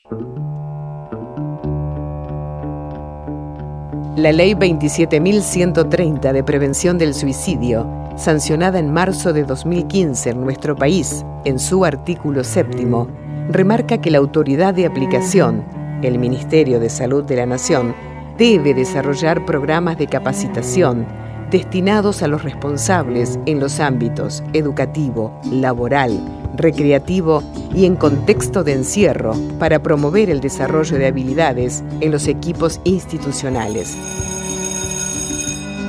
La Ley 27.130 de Prevención del Suicidio, sancionada en marzo de 2015 en nuestro país, en su artículo séptimo, remarca que la autoridad de aplicación, el Ministerio de Salud de la Nación, debe desarrollar programas de capacitación destinados a los responsables en los ámbitos educativo, laboral, recreativo y en contexto de encierro para promover el desarrollo de habilidades en los equipos institucionales.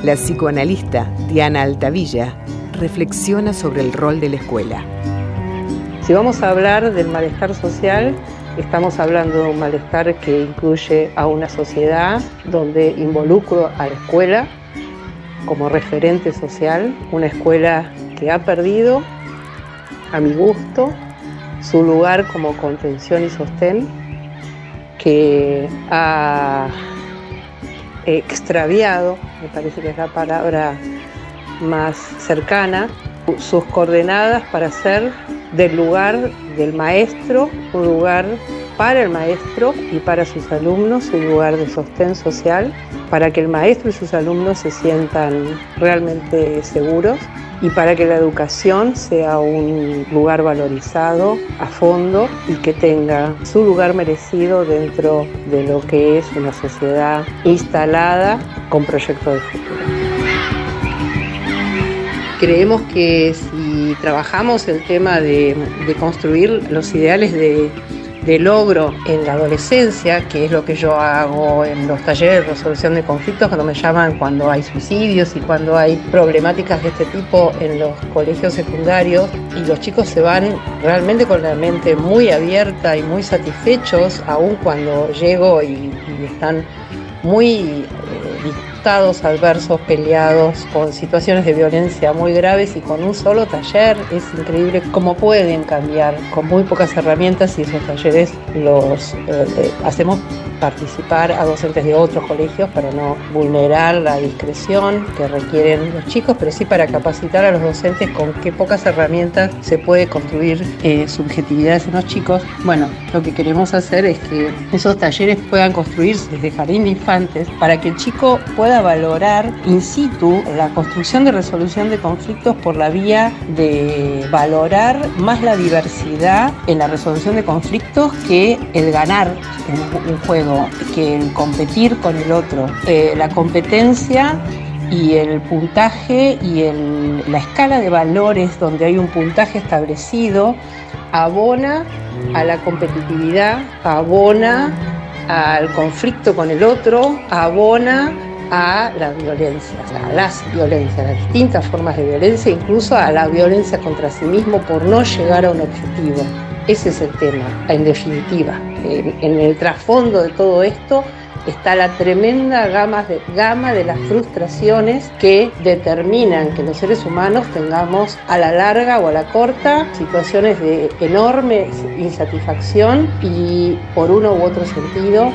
La psicoanalista Diana Altavilla reflexiona sobre el rol de la escuela. Si vamos a hablar del malestar social, estamos hablando de un malestar que incluye a una sociedad donde involucro a la escuela como referente social, una escuela que ha perdido, a mi gusto, su lugar como contención y sostén, que ha extraviado, me parece que es la palabra más cercana, sus coordenadas para ser del lugar del maestro un lugar para el maestro y para sus alumnos un lugar de sostén social, para que el maestro y sus alumnos se sientan realmente seguros y para que la educación sea un lugar valorizado a fondo y que tenga su lugar merecido dentro de lo que es una sociedad instalada con proyectos de futuro. Creemos que si trabajamos el tema de, de construir los ideales de, de logro en la adolescencia, que es lo que yo hago en los talleres de resolución de conflictos, cuando me llaman cuando hay suicidios y cuando hay problemáticas de este tipo en los colegios secundarios, y los chicos se van realmente con la mente muy abierta y muy satisfechos, aun cuando llego y, y están muy adversos, peleados, con situaciones de violencia muy graves y con un solo taller. Es increíble cómo pueden cambiar con muy pocas herramientas y esos talleres los eh, eh, hacemos participar a docentes de otros colegios para no vulnerar la discreción que requieren los chicos, pero sí para capacitar a los docentes con qué pocas herramientas se puede construir eh, subjetividades en los chicos. Bueno, lo que queremos hacer es que esos talleres puedan construirse desde jardín de infantes para que el chico pueda valorar in situ la construcción de resolución de conflictos por la vía de valorar más la diversidad en la resolución de conflictos que el ganar en un juego que el competir con el otro. Eh, la competencia y el puntaje y la escala de valores donde hay un puntaje establecido abona a la competitividad, abona al conflicto con el otro, abona a la violencia, a las violencias, a las distintas formas de violencia, incluso a la violencia contra sí mismo por no llegar a un objetivo. Ese es el tema, en definitiva. En el trasfondo de todo esto está la tremenda gama de, gama de las frustraciones que determinan que los seres humanos tengamos a la larga o a la corta situaciones de enorme insatisfacción y por uno u otro sentido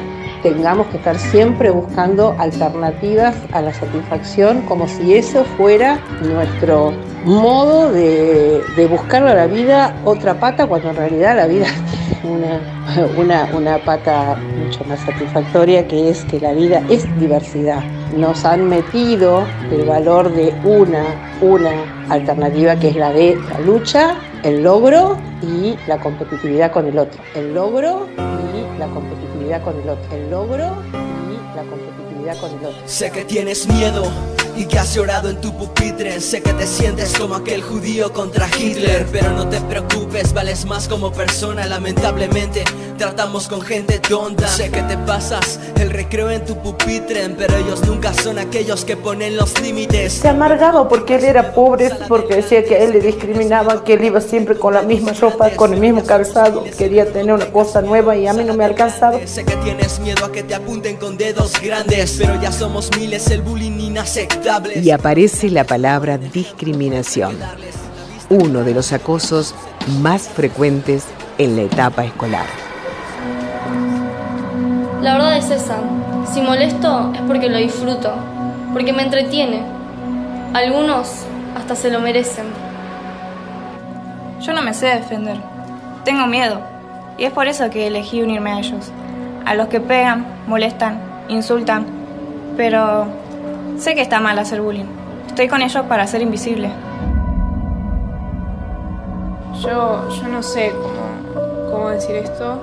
tengamos que estar siempre buscando alternativas a la satisfacción como si eso fuera nuestro modo de, de buscar a la vida otra pata cuando en realidad la vida tiene una, una, una pata mucho más satisfactoria que es que la vida es diversidad. Nos han metido el valor de una, una alternativa que es la de la lucha, el logro y la competitividad con el otro. El logro y la competitividad con el logro y la competitividad con el otro. Sé que tienes miedo y que has llorado en tu pupitre. Sé que te sientes como aquel judío contra Hitler, pero no te preocupes, vales más como persona. Lamentablemente tratamos con gente tonta. Sé que te pasas el recreo en tu pupitre, pero ellos nunca son aquellos que ponen los límites. Se amargaba porque él era pobre, porque decía que a él le discriminaban, que él iba siempre con la misma ropa, con el mismo calzado. Quería tener una cosa nueva y a mí no me alcanzaba. Sé que tienes miedo a que te apunten con dedos grandes, pero ya somos miles, el bullying inaceptable. Y aparece la palabra discriminación, uno de los acosos más frecuentes en la etapa escolar. La verdad es esa. Si molesto es porque lo disfruto, porque me entretiene. Algunos hasta se lo merecen. Yo no me sé defender. Tengo miedo. Y es por eso que elegí unirme a ellos. A los que pegan, molestan, insultan. Pero sé que está mal hacer bullying. Estoy con ellos para ser invisible. Yo, yo no sé cómo, cómo decir esto.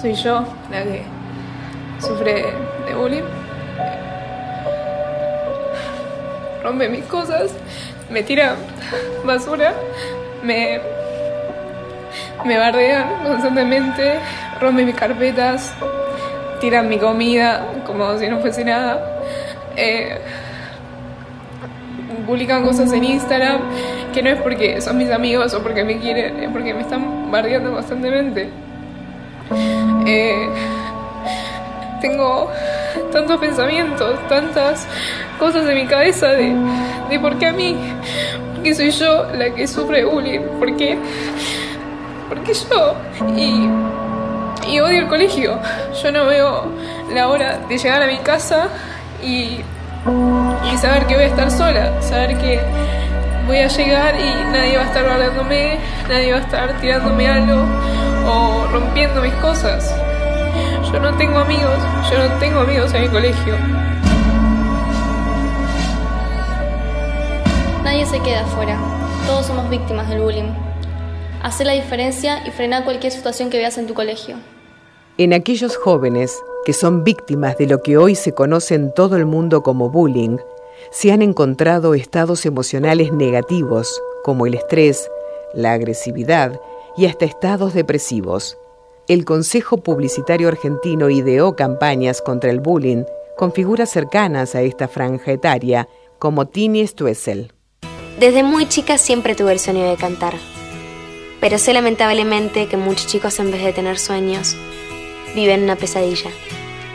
Soy yo la que sufre de bullying. Rompe mis cosas, me tira basura, me, me bardean constantemente, rompe mis carpetas, tiran mi comida como si no fuese nada. Eh, publican cosas en Instagram que no es porque son mis amigos o porque me quieren, es porque me están bardeando constantemente. Eh, tengo tantos pensamientos, tantas cosas en mi cabeza de, de por qué a mí, porque soy yo la que sufre bullying, por qué, porque yo, y, y odio el colegio. Yo no veo la hora de llegar a mi casa y, y saber que voy a estar sola, saber que voy a llegar y nadie va a estar guardándome, nadie va a estar tirándome algo o rompiendo mis cosas. Yo no tengo amigos, yo no tengo amigos en mi colegio. Nadie se queda afuera. Todos somos víctimas del bullying. Hacé la diferencia y frena cualquier situación que veas en tu colegio. En aquellos jóvenes que son víctimas de lo que hoy se conoce en todo el mundo como bullying, se han encontrado estados emocionales negativos como el estrés, la agresividad y hasta estados depresivos. El Consejo Publicitario Argentino ideó campañas contra el bullying con figuras cercanas a esta franja etaria, como Tini Stuessel. Desde muy chica siempre tuve el sueño de cantar, pero sé lamentablemente que muchos chicos en vez de tener sueños, viven una pesadilla,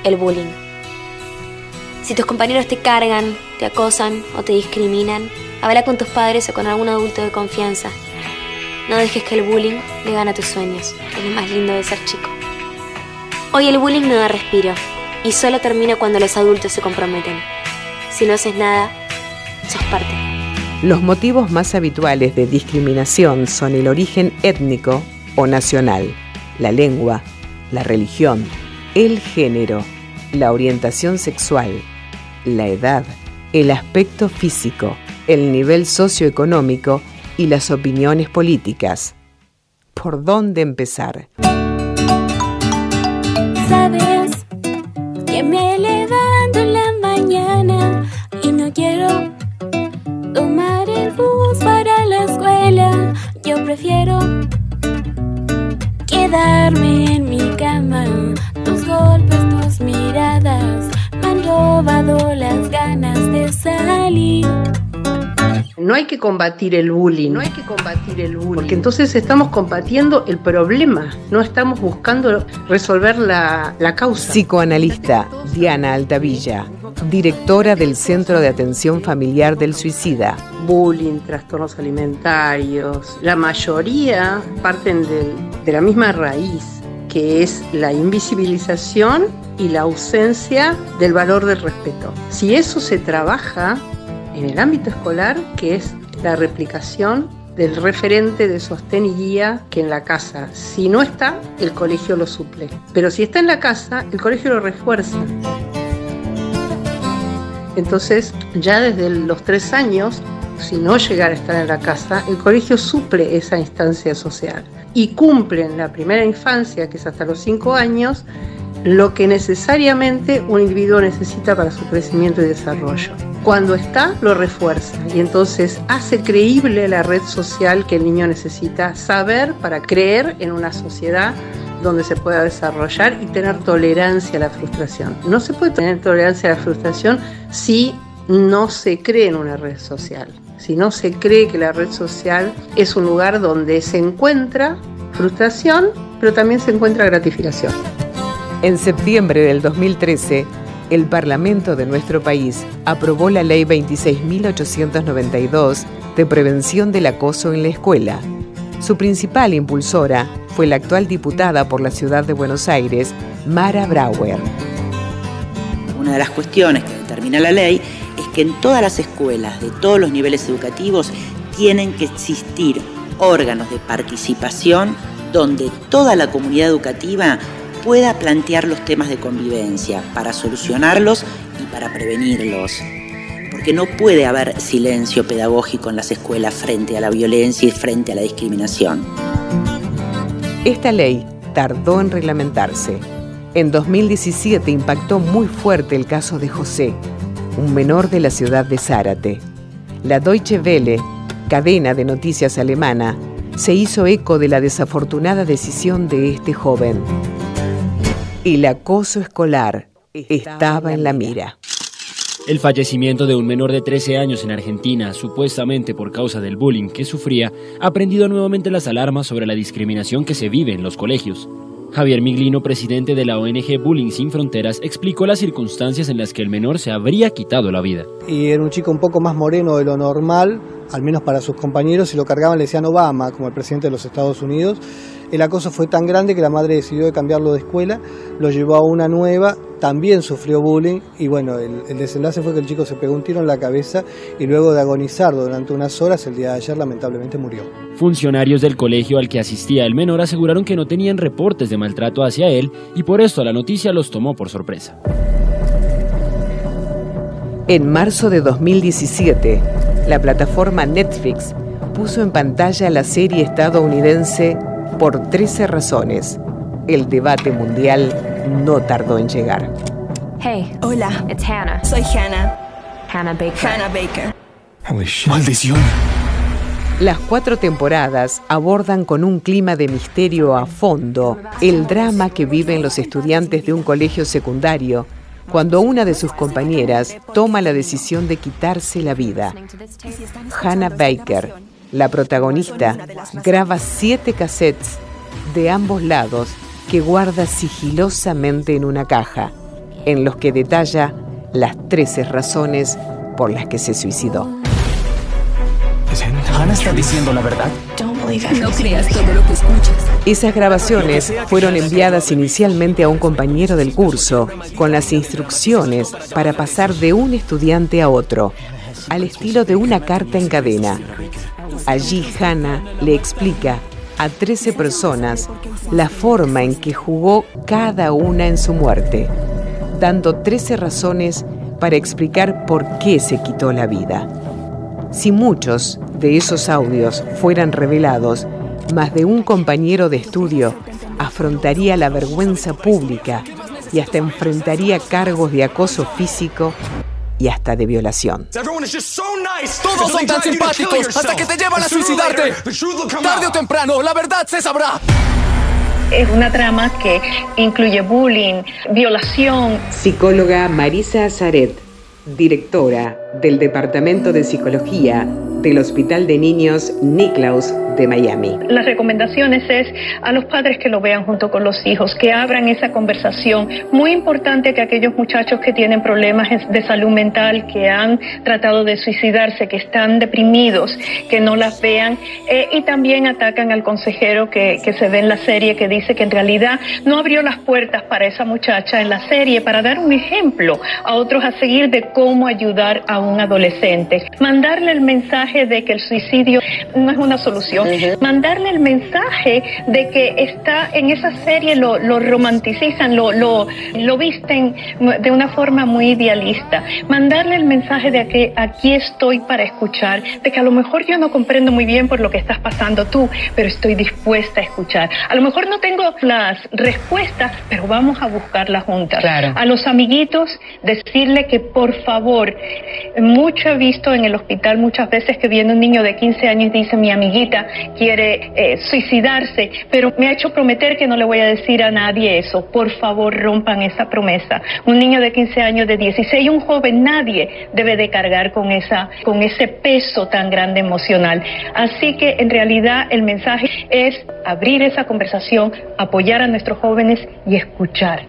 el bullying. Si tus compañeros te cargan, te acosan o te discriminan, habla con tus padres o con algún adulto de confianza. No dejes que el bullying le gane a tus sueños, es lo más lindo de ser chico. Hoy el bullying no da respiro y solo termina cuando los adultos se comprometen. Si no haces nada, sos parte. Los motivos más habituales de discriminación son el origen étnico o nacional, la lengua, la religión, el género, la orientación sexual, la edad, el aspecto físico, el nivel socioeconómico y las opiniones políticas. ¿Por dónde empezar? Sabes que me levanto en la mañana y no quiero tomar el bus para la escuela. Yo prefiero quedarme en mi cama. Tus golpes, tus miradas me han robado las ganas de salir. No hay que combatir el bullying. No hay que combatir el bullying. Porque entonces estamos combatiendo el problema. No estamos buscando resolver la, la causa. Psicoanalista Diana Altavilla, directora del Centro de Atención Familiar del Suicida. Bullying, trastornos alimentarios, la mayoría parten del- de la misma raíz, que es la invisibilización y la ausencia del valor del respeto. Si eso se trabaja en el ámbito escolar, que es la replicación del referente de sostén y guía que en la casa. Si no está, el colegio lo suple. Pero si está en la casa, el colegio lo refuerza. Entonces, ya desde los tres años, si no llegara a estar en la casa, el colegio suple esa instancia social. y cumplen la primera infancia, que es hasta los 5 años, lo que necesariamente un individuo necesita para su crecimiento y desarrollo. Cuando está, lo refuerza y entonces hace creíble la red social que el niño necesita saber para creer en una sociedad donde se pueda desarrollar y tener tolerancia a la frustración. No se puede tener tolerancia a la frustración si no se cree en una red social, si no se cree que la red social es un lugar donde se encuentra frustración, pero también se encuentra gratificación. En septiembre del 2013, el Parlamento de nuestro país aprobó la Ley 26.892 de prevención del acoso en la escuela. Su principal impulsora fue la actual diputada por la ciudad de Buenos Aires, Mara Brauer. Una de las cuestiones que determina la ley es que en todas las escuelas de todos los niveles educativos tienen que existir órganos de participación donde toda la comunidad educativa pueda plantear los temas de convivencia para solucionarlos y para prevenirlos. Porque no puede haber silencio pedagógico en las escuelas frente a la violencia y frente a la discriminación. Esta ley tardó en reglamentarse. En 2017 impactó muy fuerte el caso de José, un menor de la ciudad de Zárate. La Deutsche Welle, cadena de noticias alemana, se hizo eco de la desafortunada decisión de este joven el acoso escolar estaba en la mira. El fallecimiento de un menor de 13 años en Argentina, supuestamente por causa del bullying que sufría, ha prendido nuevamente las alarmas sobre la discriminación que se vive en los colegios. Javier Miglino, presidente de la ONG Bullying Sin Fronteras, explicó las circunstancias en las que el menor se habría quitado la vida. Y era un chico un poco más moreno de lo normal, al menos para sus compañeros, y lo cargaban, le decían Obama, como el presidente de los Estados Unidos. El acoso fue tan grande que la madre decidió de cambiarlo de escuela, lo llevó a una nueva, también sufrió bullying y bueno, el, desenlace fue que el chico se pegó un tiro en la cabeza y luego de agonizar durante unas horas, el día de ayer lamentablemente murió. Funcionarios del colegio al que asistía el menor aseguraron que no tenían reportes de maltrato hacia él y por esto la noticia los tomó por sorpresa. En marzo de 2017, la plataforma Netflix puso en pantalla la serie estadounidense por 13 razones. El debate mundial no tardó en llegar. Hey. Hola. It's Hannah. Soy Hannah. Hannah Baker. Hannah Baker. ¡Maldición! Las cuatro temporadas abordan con un clima de misterio a fondo el drama que viven los estudiantes de un colegio secundario cuando una de sus compañeras toma la decisión de quitarse la vida. Hannah Baker la protagonista graba siete cassettes de ambos lados que guarda sigilosamente en una caja, en los que detalla las 13 razones por las que se suicidó. ¿Hannah está diciendo la verdad? No creas todo lo que escuchas. Esas grabaciones fueron enviadas inicialmente a un compañero del curso con las instrucciones para pasar de un estudiante a otro, al estilo de una carta en cadena. Allí Hannah le explica a 13 personas la forma en que jugó cada una en su muerte, dando 13 razones para explicar por qué se quitó la vida. Si muchos de esos audios fueran revelados, más de un compañero de estudio afrontaría la vergüenza pública y hasta enfrentaría cargos de acoso físico y hasta de violación. Todos son tan simpáticos hasta que te llevan a suicidarte. Tarde o temprano, la verdad se sabrá. Es una trama que incluye bullying, violación. Psicóloga Marisa Zaret, directora del Departamento de Psicología del Hospital de Niños Niklaus de Miami. Las recomendaciones es a los padres que lo vean junto con los hijos, que abran esa conversación. Muy importante que aquellos muchachos que tienen problemas de salud mental, que han tratado de suicidarse, que están deprimidos, que no las vean eh, y también atacan al consejero que, que se ve en la serie que dice que en realidad no abrió las puertas para esa muchacha en la serie para dar un ejemplo a otros a seguir de cómo ayudar a un adolescente, mandarle el mensaje de que el suicidio no es una solución, mandarle el mensaje de que está en esa serie, lo, lo romanticizan, lo, lo, lo visten de una forma muy idealista, mandarle el mensaje de que aquí estoy para escuchar, de que a lo mejor yo no comprendo muy bien por lo que estás pasando tú, pero estoy dispuesta a escuchar. A lo mejor no tengo las respuestas, pero vamos a buscarlas juntas. A los amiguitos, decirle que por favor, mucho he visto en el hospital muchas veces que viene un niño de 15 años y dice, mi amiguita quiere eh, suicidarse, pero me ha hecho prometer que no le voy a decir a nadie eso. Por favor, rompan esa promesa. Un niño de 15 años, de 16, un joven, nadie debe de cargar con, esa, con ese peso tan grande emocional. Así que en realidad el mensaje es abrir esa conversación, apoyar a nuestros jóvenes y escuchar.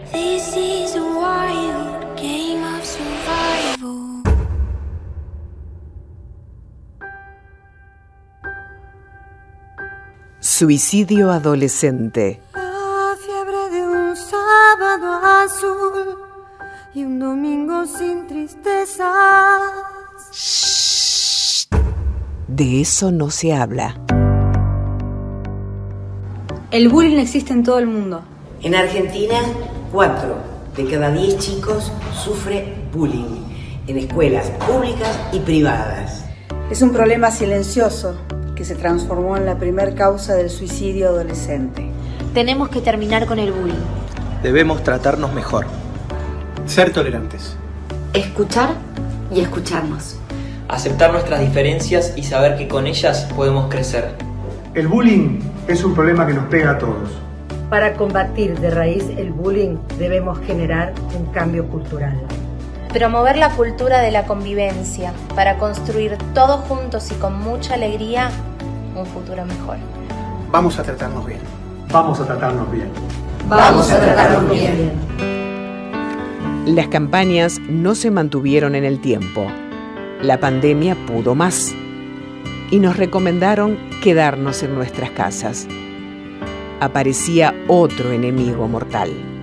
Suicidio adolescente. La fiebre de un sábado azul y un domingo sin tristeza. De eso no se habla. El bullying existe en todo el mundo. En Argentina, 4 de cada 10 chicos sufre bullying en escuelas públicas y privadas. Es un problema silencioso que se transformó en la primer causa del suicidio adolescente. Tenemos que terminar con el bullying. Debemos tratarnos mejor. Ser tolerantes. Escuchar y escucharnos. Aceptar nuestras diferencias y saber que con ellas podemos crecer. El bullying es un problema que nos pega a todos. Para combatir de raíz el bullying debemos generar un cambio cultural. Promover la cultura de la convivencia para construir todos juntos y con mucha alegría un futuro mejor. Vamos a tratarnos bien. Vamos a tratarnos bien. Vamos a tratarnos bien. Las campañas no se mantuvieron en el tiempo. La pandemia pudo más. Y nos recomendaron quedarnos en nuestras casas. Aparecía otro enemigo mortal.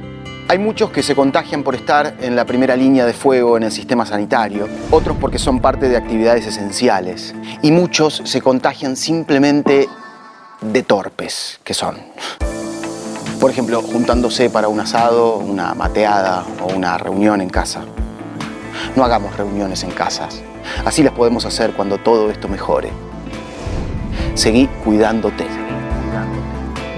Hay muchos que se contagian por estar en la primera línea de fuego en el sistema sanitario, otros porque son parte de actividades esenciales y muchos se contagian simplemente de torpes que son. Por ejemplo, juntándose para un asado, una mateada o una reunión en casa. No hagamos reuniones en casas. Así las podemos hacer cuando todo esto mejore. Seguí cuidándote.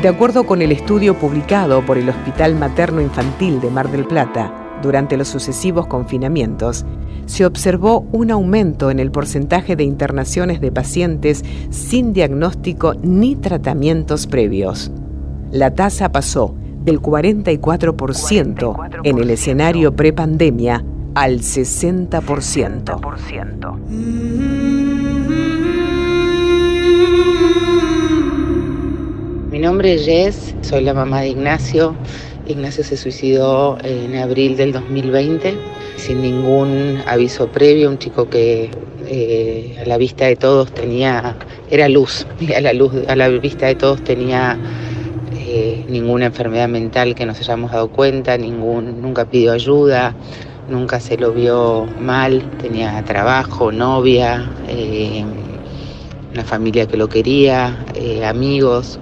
De acuerdo con el estudio publicado por el Hospital Materno Infantil de Mar del Plata, durante los sucesivos confinamientos, se observó un aumento en el porcentaje de internaciones de pacientes sin diagnóstico ni tratamientos previos. La tasa pasó del 44% en el escenario prepandemia al 60%. Nombre es Jess, soy la mamá de Ignacio. Ignacio se suicidó en abril del 2020 sin ningún aviso previo, un chico que eh, a la vista de todos tenía, era luz, a la, luz, a la vista de todos tenía eh, ninguna enfermedad mental que nos hayamos dado cuenta, ningún, nunca pidió ayuda, nunca se lo vio mal, tenía trabajo, novia, eh, una familia que lo quería, amigos.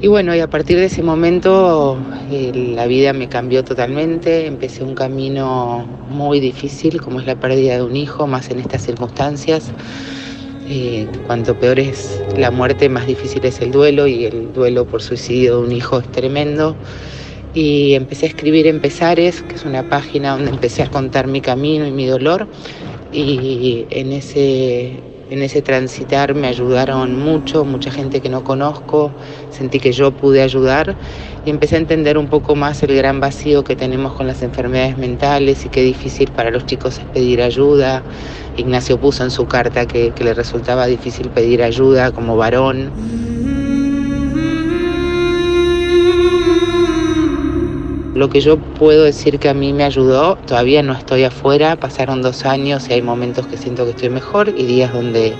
Y bueno, y a partir de ese momento eh, la vida me cambió totalmente, empecé un camino muy difícil como es la pérdida de un hijo, más en estas circunstancias. Eh, cuanto peor es la muerte, más difícil es el duelo y el duelo por suicidio de un hijo es tremendo. Y empecé a escribir en Pesares, que es una página donde empecé a contar mi camino y mi dolor. Y en ese en ese transitar me ayudaron mucho, mucha gente que no conozco, sentí que yo pude ayudar y empecé a entender un poco más el gran vacío que tenemos con las enfermedades mentales y qué difícil para los chicos es pedir ayuda. Ignacio puso en su carta que, que le resultaba difícil pedir ayuda como varón. Lo que yo puedo decir que a mí me ayudó, todavía no estoy afuera, pasaron dos años y hay momentos que siento que estoy mejor y días donde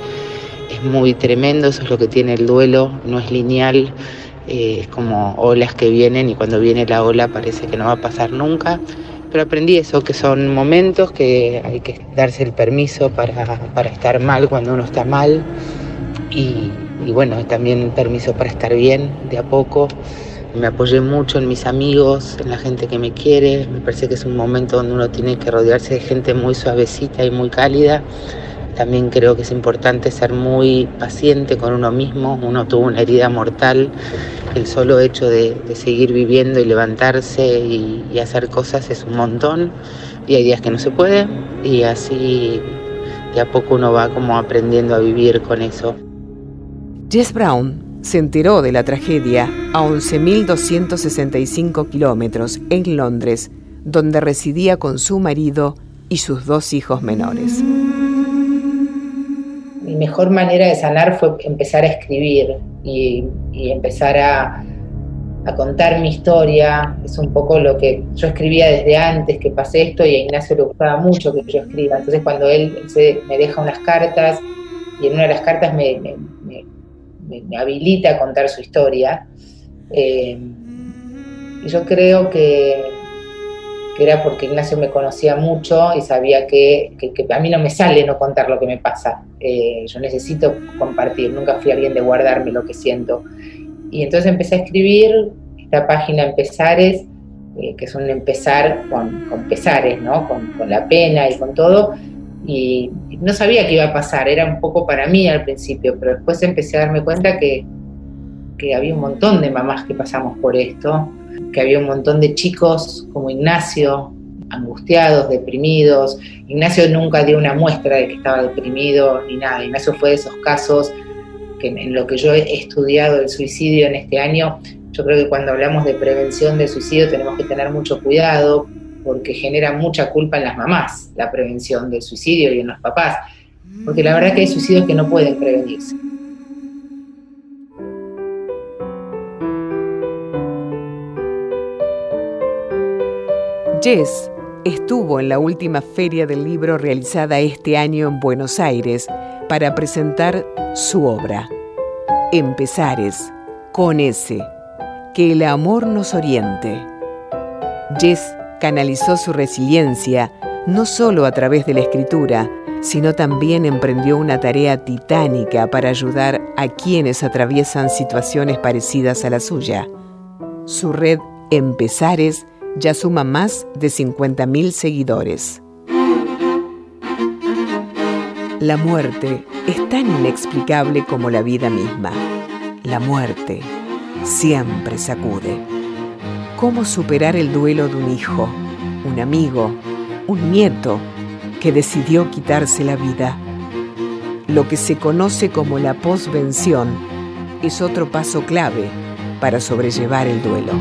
es muy tremendo, eso es lo que tiene el duelo, no es lineal, eh, es como olas que vienen y cuando viene la ola parece que no va a pasar nunca pero aprendí eso, que son momentos que hay que darse el permiso para, para estar mal cuando uno está mal y, y bueno, también permiso para estar bien de a poco. Me apoyé mucho en mis amigos, en la gente que me quiere. Me parece que es un momento donde uno tiene que rodearse de gente muy suavecita y muy cálida. También creo que es importante ser muy paciente con uno mismo. Uno tuvo una herida mortal. El solo hecho de, de seguir viviendo y levantarse y, y hacer cosas es un montón. Y hay días que no se puede. Y así de a poco uno va como aprendiendo a vivir con eso. Jess Brown se enteró de la tragedia a 11.265 kilómetros en Londres, donde residía con su marido y sus dos hijos menores. Mi mejor manera de sanar fue empezar a escribir y, empezar a, contar mi historia. Es un poco lo que yo escribía desde antes que pasé esto y a Ignacio le gustaba mucho que yo escriba. Entonces cuando él, se, me deja unas cartas y en una de las cartas me me, habilita a contar su historia. Eh, y yo creo que, que, era porque Ignacio me conocía mucho y sabía que, que, que, a mí no me sale no contar lo que me pasa. Eh, yo necesito compartir, nunca fui alguien de guardarme lo que siento. Y entonces empecé a escribir esta página Empezares, eh, que es un empezar con, con pesares, ¿no? Con, con la pena y con todo y no sabía qué iba a pasar, era un poco para mí al principio, pero después empecé a darme cuenta que, que había un montón de mamás que pasamos por esto, que había un montón de chicos como Ignacio, angustiados, deprimidos. Ignacio nunca dio una muestra de que estaba deprimido ni nada. Ignacio fue de esos casos que en lo que yo he estudiado el suicidio en este año, yo creo que cuando hablamos de prevención del suicidio tenemos que tener mucho cuidado porque genera mucha culpa en las mamás, la prevención del suicidio y en los papás, porque la verdad que hay suicidios que no pueden prevenirse. Jess estuvo en la última feria del libro realizada este año en Buenos Aires para presentar su obra, Empezares, con ese, que el amor nos oriente. Jess canalizó su resiliencia no solo a través de la escritura, sino también emprendió una tarea titánica para ayudar a quienes atraviesan situaciones parecidas a la suya. Su red Empezares ya suma más de 50.000 seguidores. La muerte es tan inexplicable como la vida misma. La muerte siempre sacude. ¿Cómo superar el duelo de un hijo, un amigo, un nieto que decidió quitarse la vida? Lo que se conoce como la posvención es otro paso clave para sobrellevar el duelo.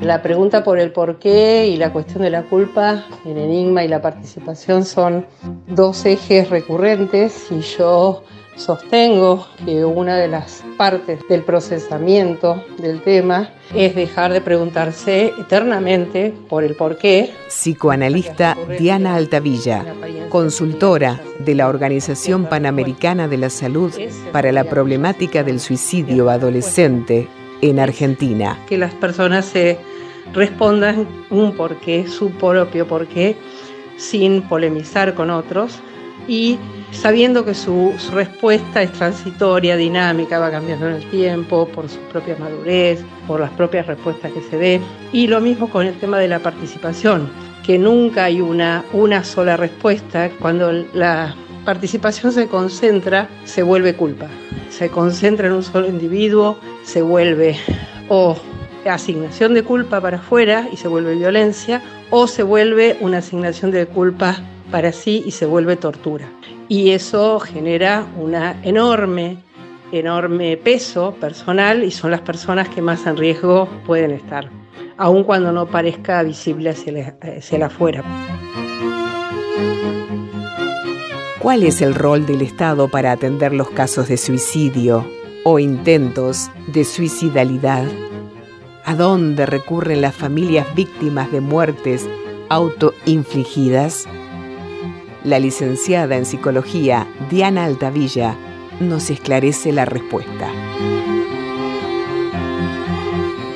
La pregunta por el por qué y la cuestión de la culpa, el enigma y la participación son dos ejes recurrentes y yo sostengo que una de las partes del procesamiento del tema es dejar de preguntarse eternamente por el por qué. Psicoanalista Diana Altavilla, consultora de la Organización Panamericana de la Salud para la problemática del suicidio adolescente en Argentina. Que las personas se respondan un porqué, su propio porqué, sin polemizar con otros y sabiendo que su, respuesta es transitoria, dinámica, va cambiando en el tiempo, por su propia madurez, por las propias respuestas que se dé. Y lo mismo con el tema de la participación, que nunca hay una, una sola respuesta. Cuando la participación se concentra, se vuelve culpa. Se concentra en un solo individuo, se vuelve o asignación de culpa para afuera y se vuelve violencia, o se vuelve una asignación de culpa para sí y se vuelve tortura. Y eso genera una enorme, enorme peso personal y son las personas que más en riesgo pueden estar, aun cuando no parezca visible hacia el, hacia afuera. ¿Cuál es el rol del Estado para atender los casos de suicidio o intentos de suicidalidad? ¿A dónde recurren las familias víctimas de muertes autoinfligidas? La licenciada en psicología Diana Altavilla nos esclarece la respuesta.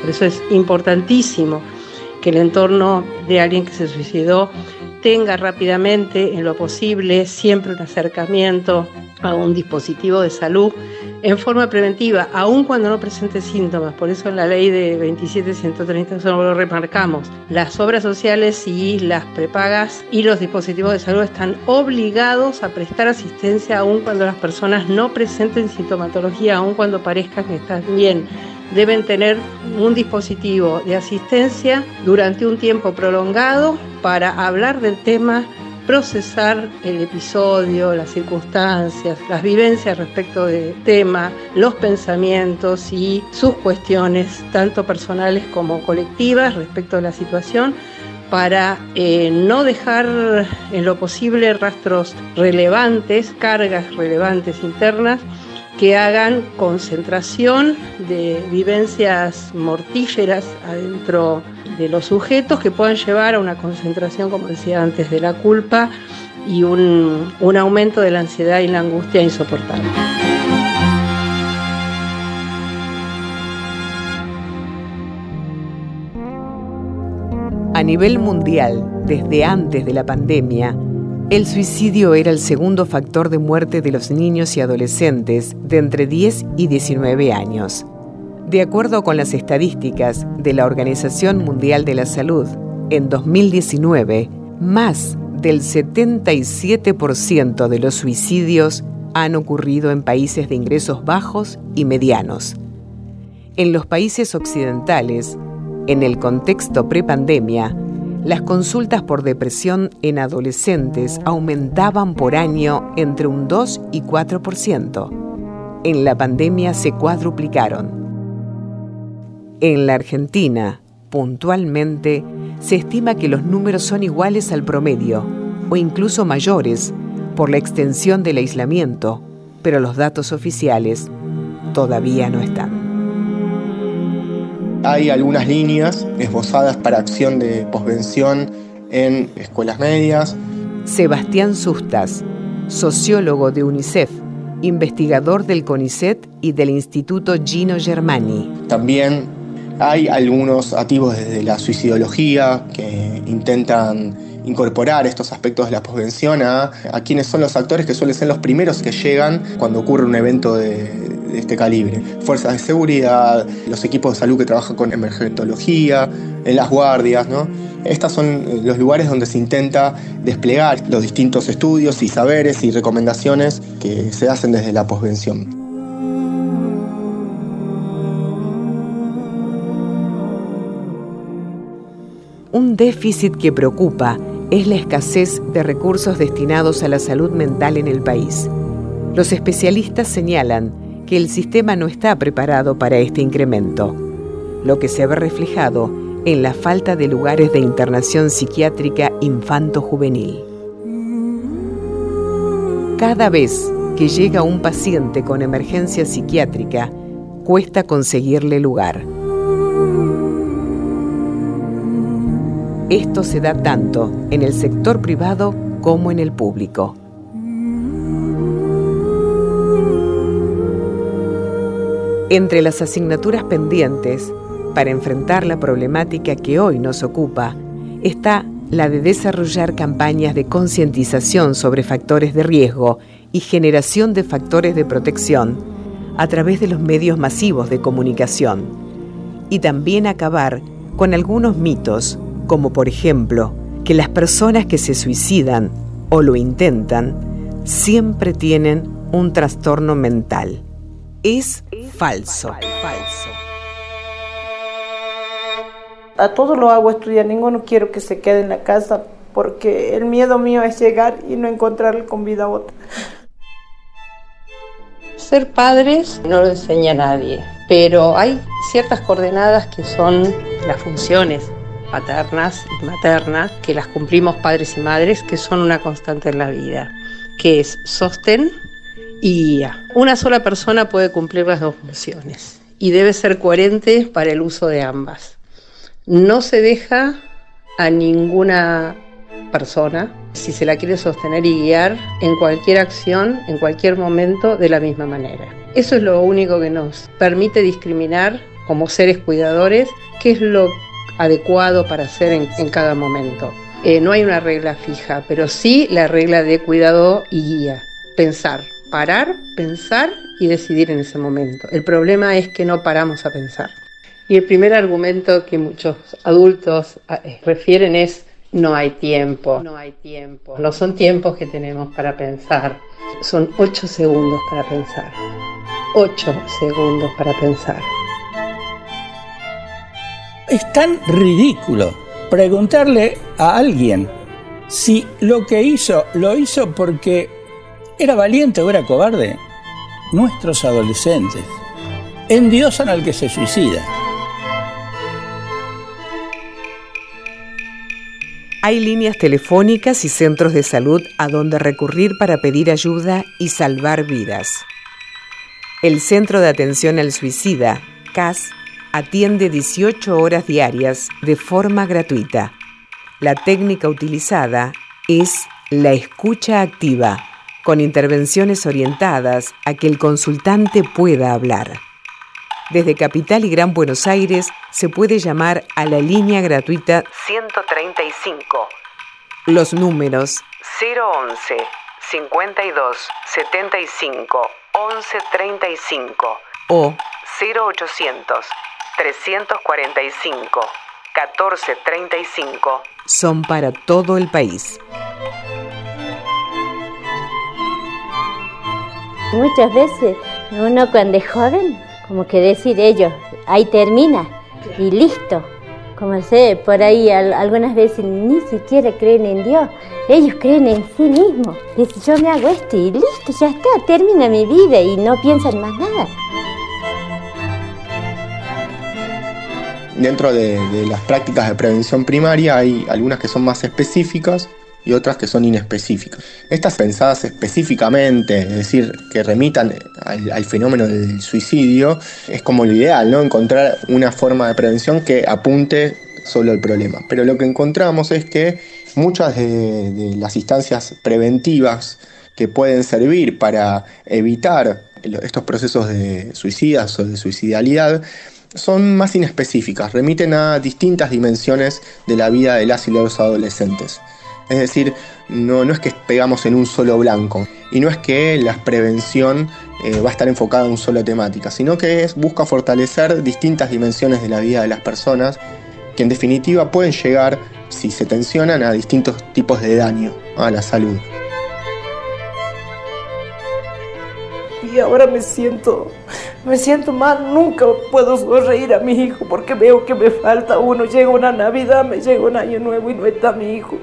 Por eso es importantísimo que el entorno de alguien que se suicidó tenga rápidamente, en lo posible, siempre un acercamiento a un dispositivo de salud en forma preventiva, aun cuando no presente síntomas. Por eso en la ley de 27.130 solo lo remarcamos. Las obras sociales y las prepagas y los dispositivos de salud están obligados a prestar asistencia aun cuando las personas no presenten sintomatología, aun cuando parezcan que están bien deben tener un dispositivo de asistencia durante un tiempo prolongado para hablar del tema, procesar el episodio, las circunstancias, las vivencias respecto del tema, los pensamientos y sus cuestiones, tanto personales como colectivas, respecto a la situación para eh, no dejar en lo posible rastros relevantes, cargas relevantes internas que hagan concentración de vivencias mortíferas adentro de los sujetos que puedan llevar a una concentración, como decía antes, de la culpa y un, un aumento de la ansiedad y la angustia insoportable. A nivel mundial, desde antes de la pandemia, el suicidio era el segundo factor de muerte de los niños y adolescentes de entre 10 y 19 años. De acuerdo con las estadísticas de la Organización Mundial de la Salud, en 2019, más del 77% de los suicidios han ocurrido en países de ingresos bajos y medianos. En los países occidentales, en el contexto prepandemia, las consultas por depresión en adolescentes aumentaban por año entre un 2 y 4%. En la pandemia se cuadruplicaron. En la Argentina, puntualmente, se estima que los números son iguales al promedio o incluso mayores por la extensión del aislamiento, pero los datos oficiales todavía no están hay algunas líneas esbozadas para acción de posvención en escuelas medias. Sebastián Sustas, sociólogo de UNICEF, investigador del CONICET y del Instituto Gino Germani. También hay algunos activos desde la suicidología que intentan incorporar estos aspectos de la posvención a, quienes son los actores que suelen ser los primeros que llegan cuando ocurre un evento de, este calibre. Fuerzas de seguridad, los equipos de salud que trabajan con emergentología, en las guardias. Estos son los lugares donde se intenta desplegar los distintos estudios y saberes y recomendaciones que se hacen desde la posvención. Un déficit que preocupa es la escasez de recursos destinados a la salud mental en el país. Los especialistas señalan que el sistema no está preparado para este incremento, lo que se ve reflejado en la falta de lugares de internación psiquiátrica infanto-juvenil. Cada vez que llega un paciente con emergencia psiquiátrica, cuesta conseguirle lugar. Esto se da tanto en el sector privado como en el público. Entre las asignaturas pendientes para enfrentar la problemática que hoy nos ocupa está la de desarrollar campañas de concientización sobre factores de riesgo y generación de factores de protección a través de los medios masivos de comunicación y también acabar con algunos mitos, como por ejemplo que las personas que se suicidan o lo intentan siempre tienen un trastorno mental. Es falso. Falso. A todos lo hago estudiar, ninguno quiero que se quede en la casa porque el miedo mío es llegar y no encontrarle con vida a otra. Ser padres no lo enseña nadie, pero hay ciertas coordenadas que son las funciones paternas y maternas que las cumplimos padres y madres que son una constante en la vida, que es sostén y una sola persona puede cumplir las dos funciones y debe ser coherente para el uso de ambas. No se deja a ninguna persona si se la quiere sostener y guiar en cualquier acción, en cualquier momento, de la misma manera. Eso es lo único que nos permite discriminar como seres cuidadores qué es lo adecuado para hacer en, cada momento. Eh, no hay una regla fija, pero sí la regla de cuidado y guía. Pensar, parar, pensar y decidir en ese momento. El problema es que no paramos a pensar. Y el primer argumento que muchos adultos eh, refieren es no hay tiempo, no hay tiempo. No son tiempos que tenemos para pensar, son ocho segundos para pensar. Ocho segundos para pensar. Es tan ridículo preguntarle a alguien si lo que hizo lo hizo porque era valiente o era cobarde. Nuestros adolescentes endiosan al que se suicida. Hay líneas telefónicas y centros de salud a donde recurrir para pedir ayuda y salvar vidas. El Centro de Atención al Suicida, CAS, atiende 18 horas diarias de forma gratuita. La técnica utilizada es la escucha activa, con intervenciones orientadas a que el consultante pueda hablar. Desde Capital y Gran Buenos Aires se puede llamar a la línea gratuita 135. Los números 011 52 75 11 35 o 0800 345 14 35 son para todo el país. Muchas veces uno cuando es joven como que decir ellos, ahí termina y listo. Como sé, por ahí algunas veces ni siquiera creen en Dios, ellos creen en sí mismos. Dicen, yo me hago esto y listo, ya está, termina mi vida y no piensan más nada. Dentro de, de las prácticas de prevención primaria hay algunas que son más específicas y otras que son inespecíficas. Estas pensadas específicamente, es decir, que remitan al, fenómeno del suicidio, es como lo ideal, ¿no? Encontrar una forma de prevención que apunte solo al problema. Pero lo que encontramos es que muchas de, las instancias preventivas que pueden servir para evitar estos procesos de suicidas o de suicidalidad son más inespecíficas, remiten a distintas dimensiones de la vida de las y los adolescentes. Es decir, no, no es que pegamos en un solo blanco y no es que la prevención eh, va a estar enfocada en una sola temática, sino que es, busca fortalecer distintas dimensiones de la vida de las personas que en definitiva pueden llegar, si se tensionan, a distintos tipos de daño a la salud. Y ahora me siento, me siento mal, nunca puedo sonreír a mi hijo porque veo que me falta uno, llega una Navidad, me llega un año nuevo y no está mi hijo.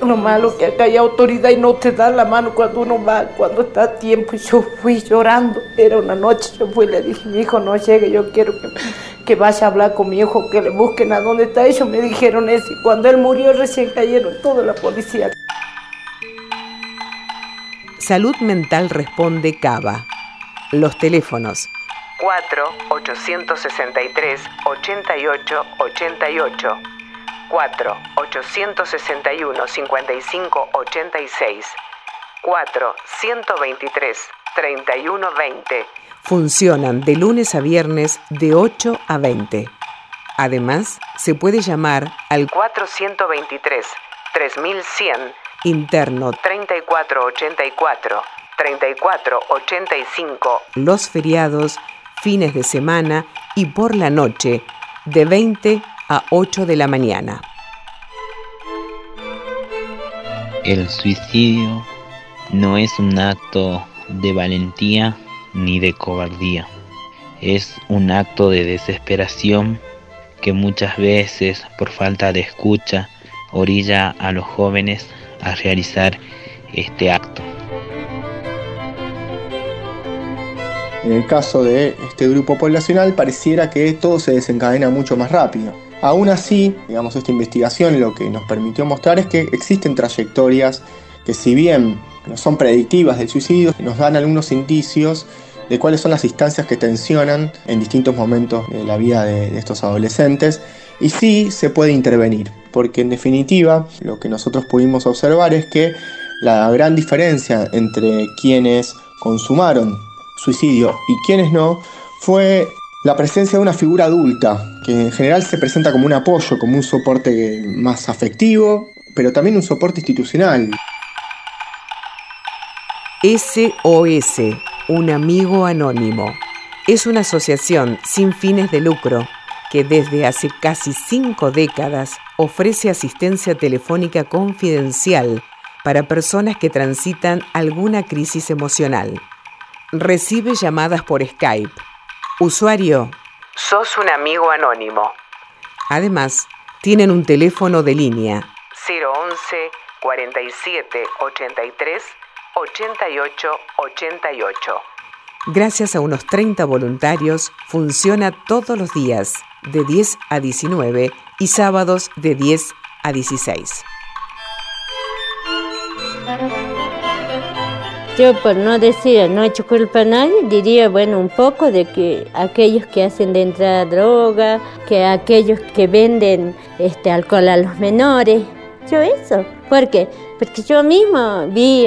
Lo malo que acá hay autoridad y no te dan la mano cuando uno va, cuando está a tiempo. Y yo fui llorando. Era una noche, yo fui y le dije, mi hijo no llegue, yo quiero que, que vaya a hablar con mi hijo, que le busquen a dónde está. Ellos me dijeron eso. Y cuando él murió recién cayeron toda la policía. Salud Mental Responde Cava. Los teléfonos 4 863 88 88 4 861 55 86 4 123 31 20. Funcionan de lunes a viernes de 8 a 20. Además, se puede llamar al 423 3100 interno 3484 3485 los feriados, fines de semana y por la noche de 20 a 8 de la mañana. El suicidio no es un acto de valentía ni de cobardía. Es un acto de desesperación que muchas veces por falta de escucha orilla a los jóvenes a realizar este acto. En el caso de este grupo poblacional pareciera que todo se desencadena mucho más rápido. Aún así, digamos, esta investigación lo que nos permitió mostrar es que existen trayectorias que si bien no son predictivas del suicidio, nos dan algunos indicios de cuáles son las instancias que tensionan en distintos momentos de la vida de, estos adolescentes y sí se puede intervenir, porque en definitiva lo que nosotros pudimos observar es que la gran diferencia entre quienes consumaron suicidio y quienes no fue la presencia de una figura adulta, que en general se presenta como un apoyo, como un soporte más afectivo, pero también un soporte institucional. SOS, un amigo anónimo, es una asociación sin fines de lucro que desde hace casi cinco décadas ofrece asistencia telefónica confidencial para personas que transitan alguna crisis emocional. Recibe llamadas por Skype. Usuario, sos un amigo anónimo. Además, tienen un teléfono de línea 011 47 83 88 88. Gracias a unos 30 voluntarios, funciona todos los días, de 10 a 19 y sábados de 10 a 16. Yo por no decir no he hecho culpa a nadie, diría, bueno, un poco de que aquellos que hacen de entrada droga, que aquellos que venden este alcohol a los menores, yo eso. ¿Por qué? Porque yo mismo vi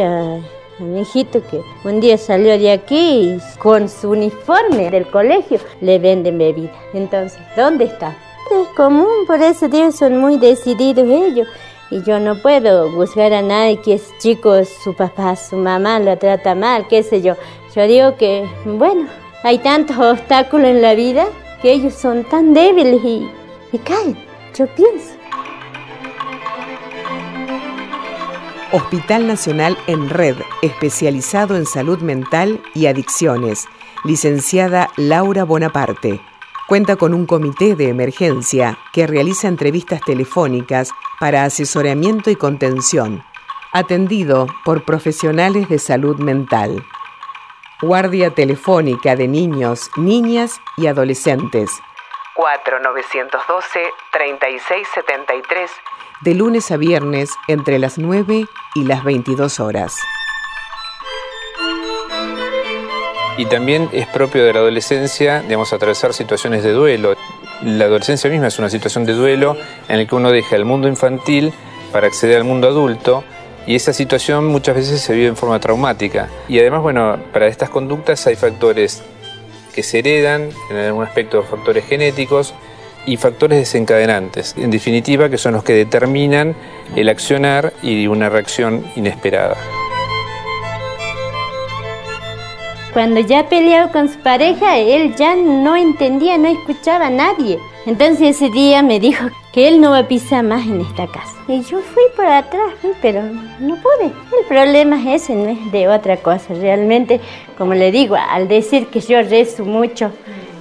mi hijito que un día salió de aquí y con su uniforme del colegio le venden bebida. Entonces, ¿dónde está? Es común, por eso digo, son muy decididos ellos y yo no puedo juzgar a nadie que es chico, su papá, su mamá lo trata mal, qué sé yo. Yo digo que, bueno, hay tantos obstáculos en la vida que ellos son tan débiles y, y caen, yo pienso. Hospital Nacional en Red, especializado en salud mental y adicciones. Licenciada Laura Bonaparte Cuenta con un comité de emergencia que realiza entrevistas telefónicas para asesoramiento y contención, atendido por profesionales de salud mental. Guardia telefónica de niños, niñas y adolescentes. 4912-3673, de lunes a viernes entre las 9 y las 22 horas. y también es propio de la adolescencia, digamos, atravesar situaciones de duelo. La adolescencia misma es una situación de duelo en la que uno deja el mundo infantil para acceder al mundo adulto y esa situación muchas veces se vive en forma traumática. Y además, bueno, para estas conductas hay factores que se heredan, en algún aspecto factores genéticos y factores desencadenantes, en definitiva, que son los que determinan el accionar y una reacción inesperada. Cuando ya peleaba con su pareja, él ya no entendía, no escuchaba a nadie. Entonces ese día me dijo que él no va a pisar más en esta casa. Y yo fui por atrás, pero no pude. El problema es ese, no es de otra cosa. Realmente, como le digo, al decir que yo rezo mucho,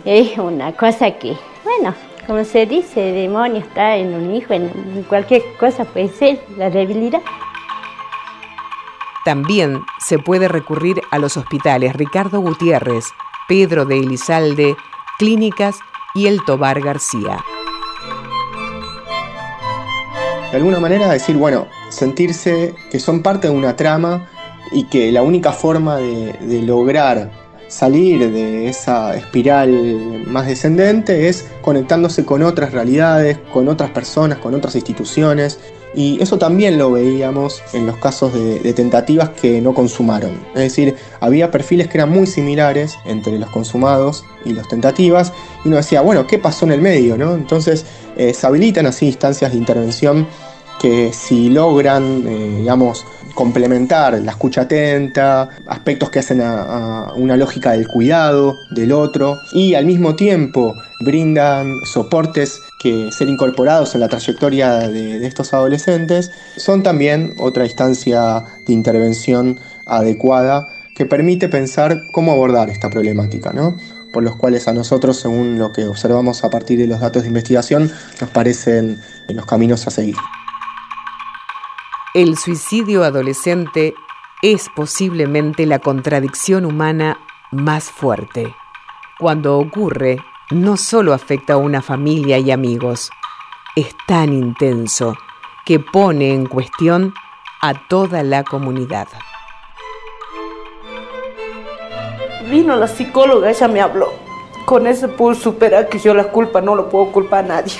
es una cosa que, bueno, como se dice, el demonio está en un hijo, en cualquier cosa puede ser, la debilidad. También se puede recurrir a los hospitales Ricardo Gutiérrez, Pedro de Elizalde, Clínicas y el Tobar García. De alguna manera decir, bueno, sentirse que son parte de una trama y que la única forma de, de lograr salir de esa espiral más descendente es conectándose con otras realidades, con otras personas, con otras instituciones y eso también lo veíamos en los casos de, tentativas que no consumaron. Es decir, había perfiles que eran muy similares entre los consumados y los tentativas. Y uno decía, bueno, ¿qué pasó en el medio? ¿no? Entonces eh, se habilitan así instancias de intervención que si logran, eh, digamos, complementar la escucha atenta, aspectos que hacen a, una lógica del cuidado del otro y al mismo tiempo brindan soportes que ser incorporados en la trayectoria de, estos adolescentes, son también otra instancia de intervención adecuada que permite pensar cómo abordar esta problemática, ¿no? por los cuales a nosotros, según lo que observamos a partir de los datos de investigación, nos parecen los caminos a seguir. El suicidio adolescente es posiblemente la contradicción humana más fuerte. Cuando ocurre, no solo afecta a una familia y amigos, es tan intenso que pone en cuestión a toda la comunidad. Vino la psicóloga, ella me habló. Con eso puedo superar que yo la culpa no lo puedo culpar a nadie.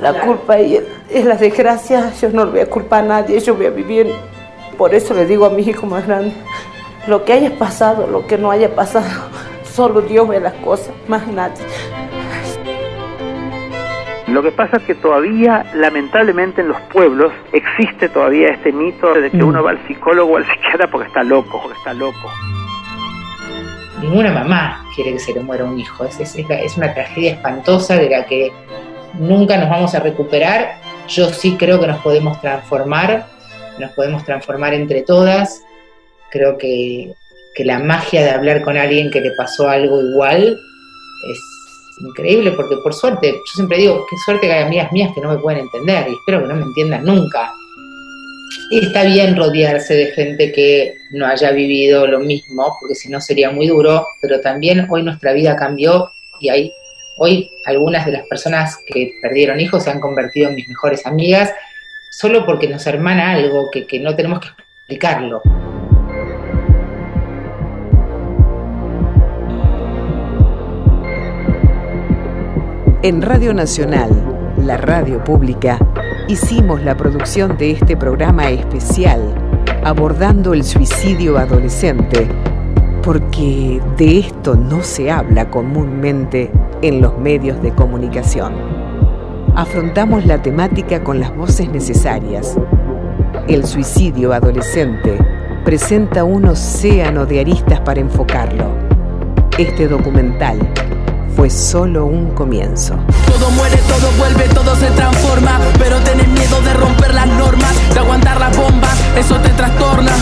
La culpa es, la desgracia, yo no le voy a culpar a nadie, yo voy a vivir. Por eso le digo a mi hijo más grande, lo que haya pasado, lo que no haya pasado, Solo Dios ve las cosas, más nadie. Lo que pasa es que todavía, lamentablemente, en los pueblos existe todavía este mito de que Mm. uno va al psicólogo o al psiquiatra porque está loco, porque está loco. Ninguna mamá quiere que se le muera un hijo. Es, una tragedia espantosa de la que nunca nos vamos a recuperar. Yo sí creo que nos podemos transformar, nos podemos transformar entre todas. Creo que, que la magia de hablar con alguien que le pasó algo igual es increíble porque por suerte, yo siempre digo, qué suerte que hay amigas mías que no me pueden entender y espero que no me entiendan nunca. Y está bien rodearse de gente que no haya vivido lo mismo, porque si no sería muy duro, pero también hoy nuestra vida cambió y hay, hoy algunas de las personas que perdieron hijos se han convertido en mis mejores amigas, solo porque nos hermana algo que, que no tenemos que explicarlo. En Radio Nacional, la radio pública, hicimos la producción de este programa especial abordando el suicidio adolescente, porque de esto no se habla comúnmente en los medios de comunicación. Afrontamos la temática con las voces necesarias. El suicidio adolescente presenta un océano de aristas para enfocarlo. Este documental fue solo un comienzo. Todo muere, todo vuelve, todo se transforma. Pero tenés miedo de romper las normas, de aguantar las bombas, eso te trastorna.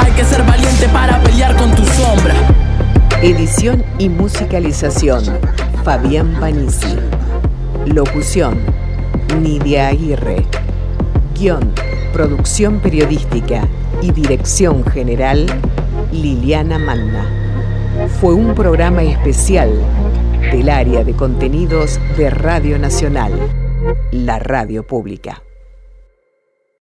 Hay que ser valiente para pelear con tu sombra. Edición y musicalización, Fabián Panisi. Locución, Nidia Aguirre. Guión, producción periodística y dirección general, Liliana Manna. Fue un programa especial del área de contenidos de Radio Nacional, la radio pública.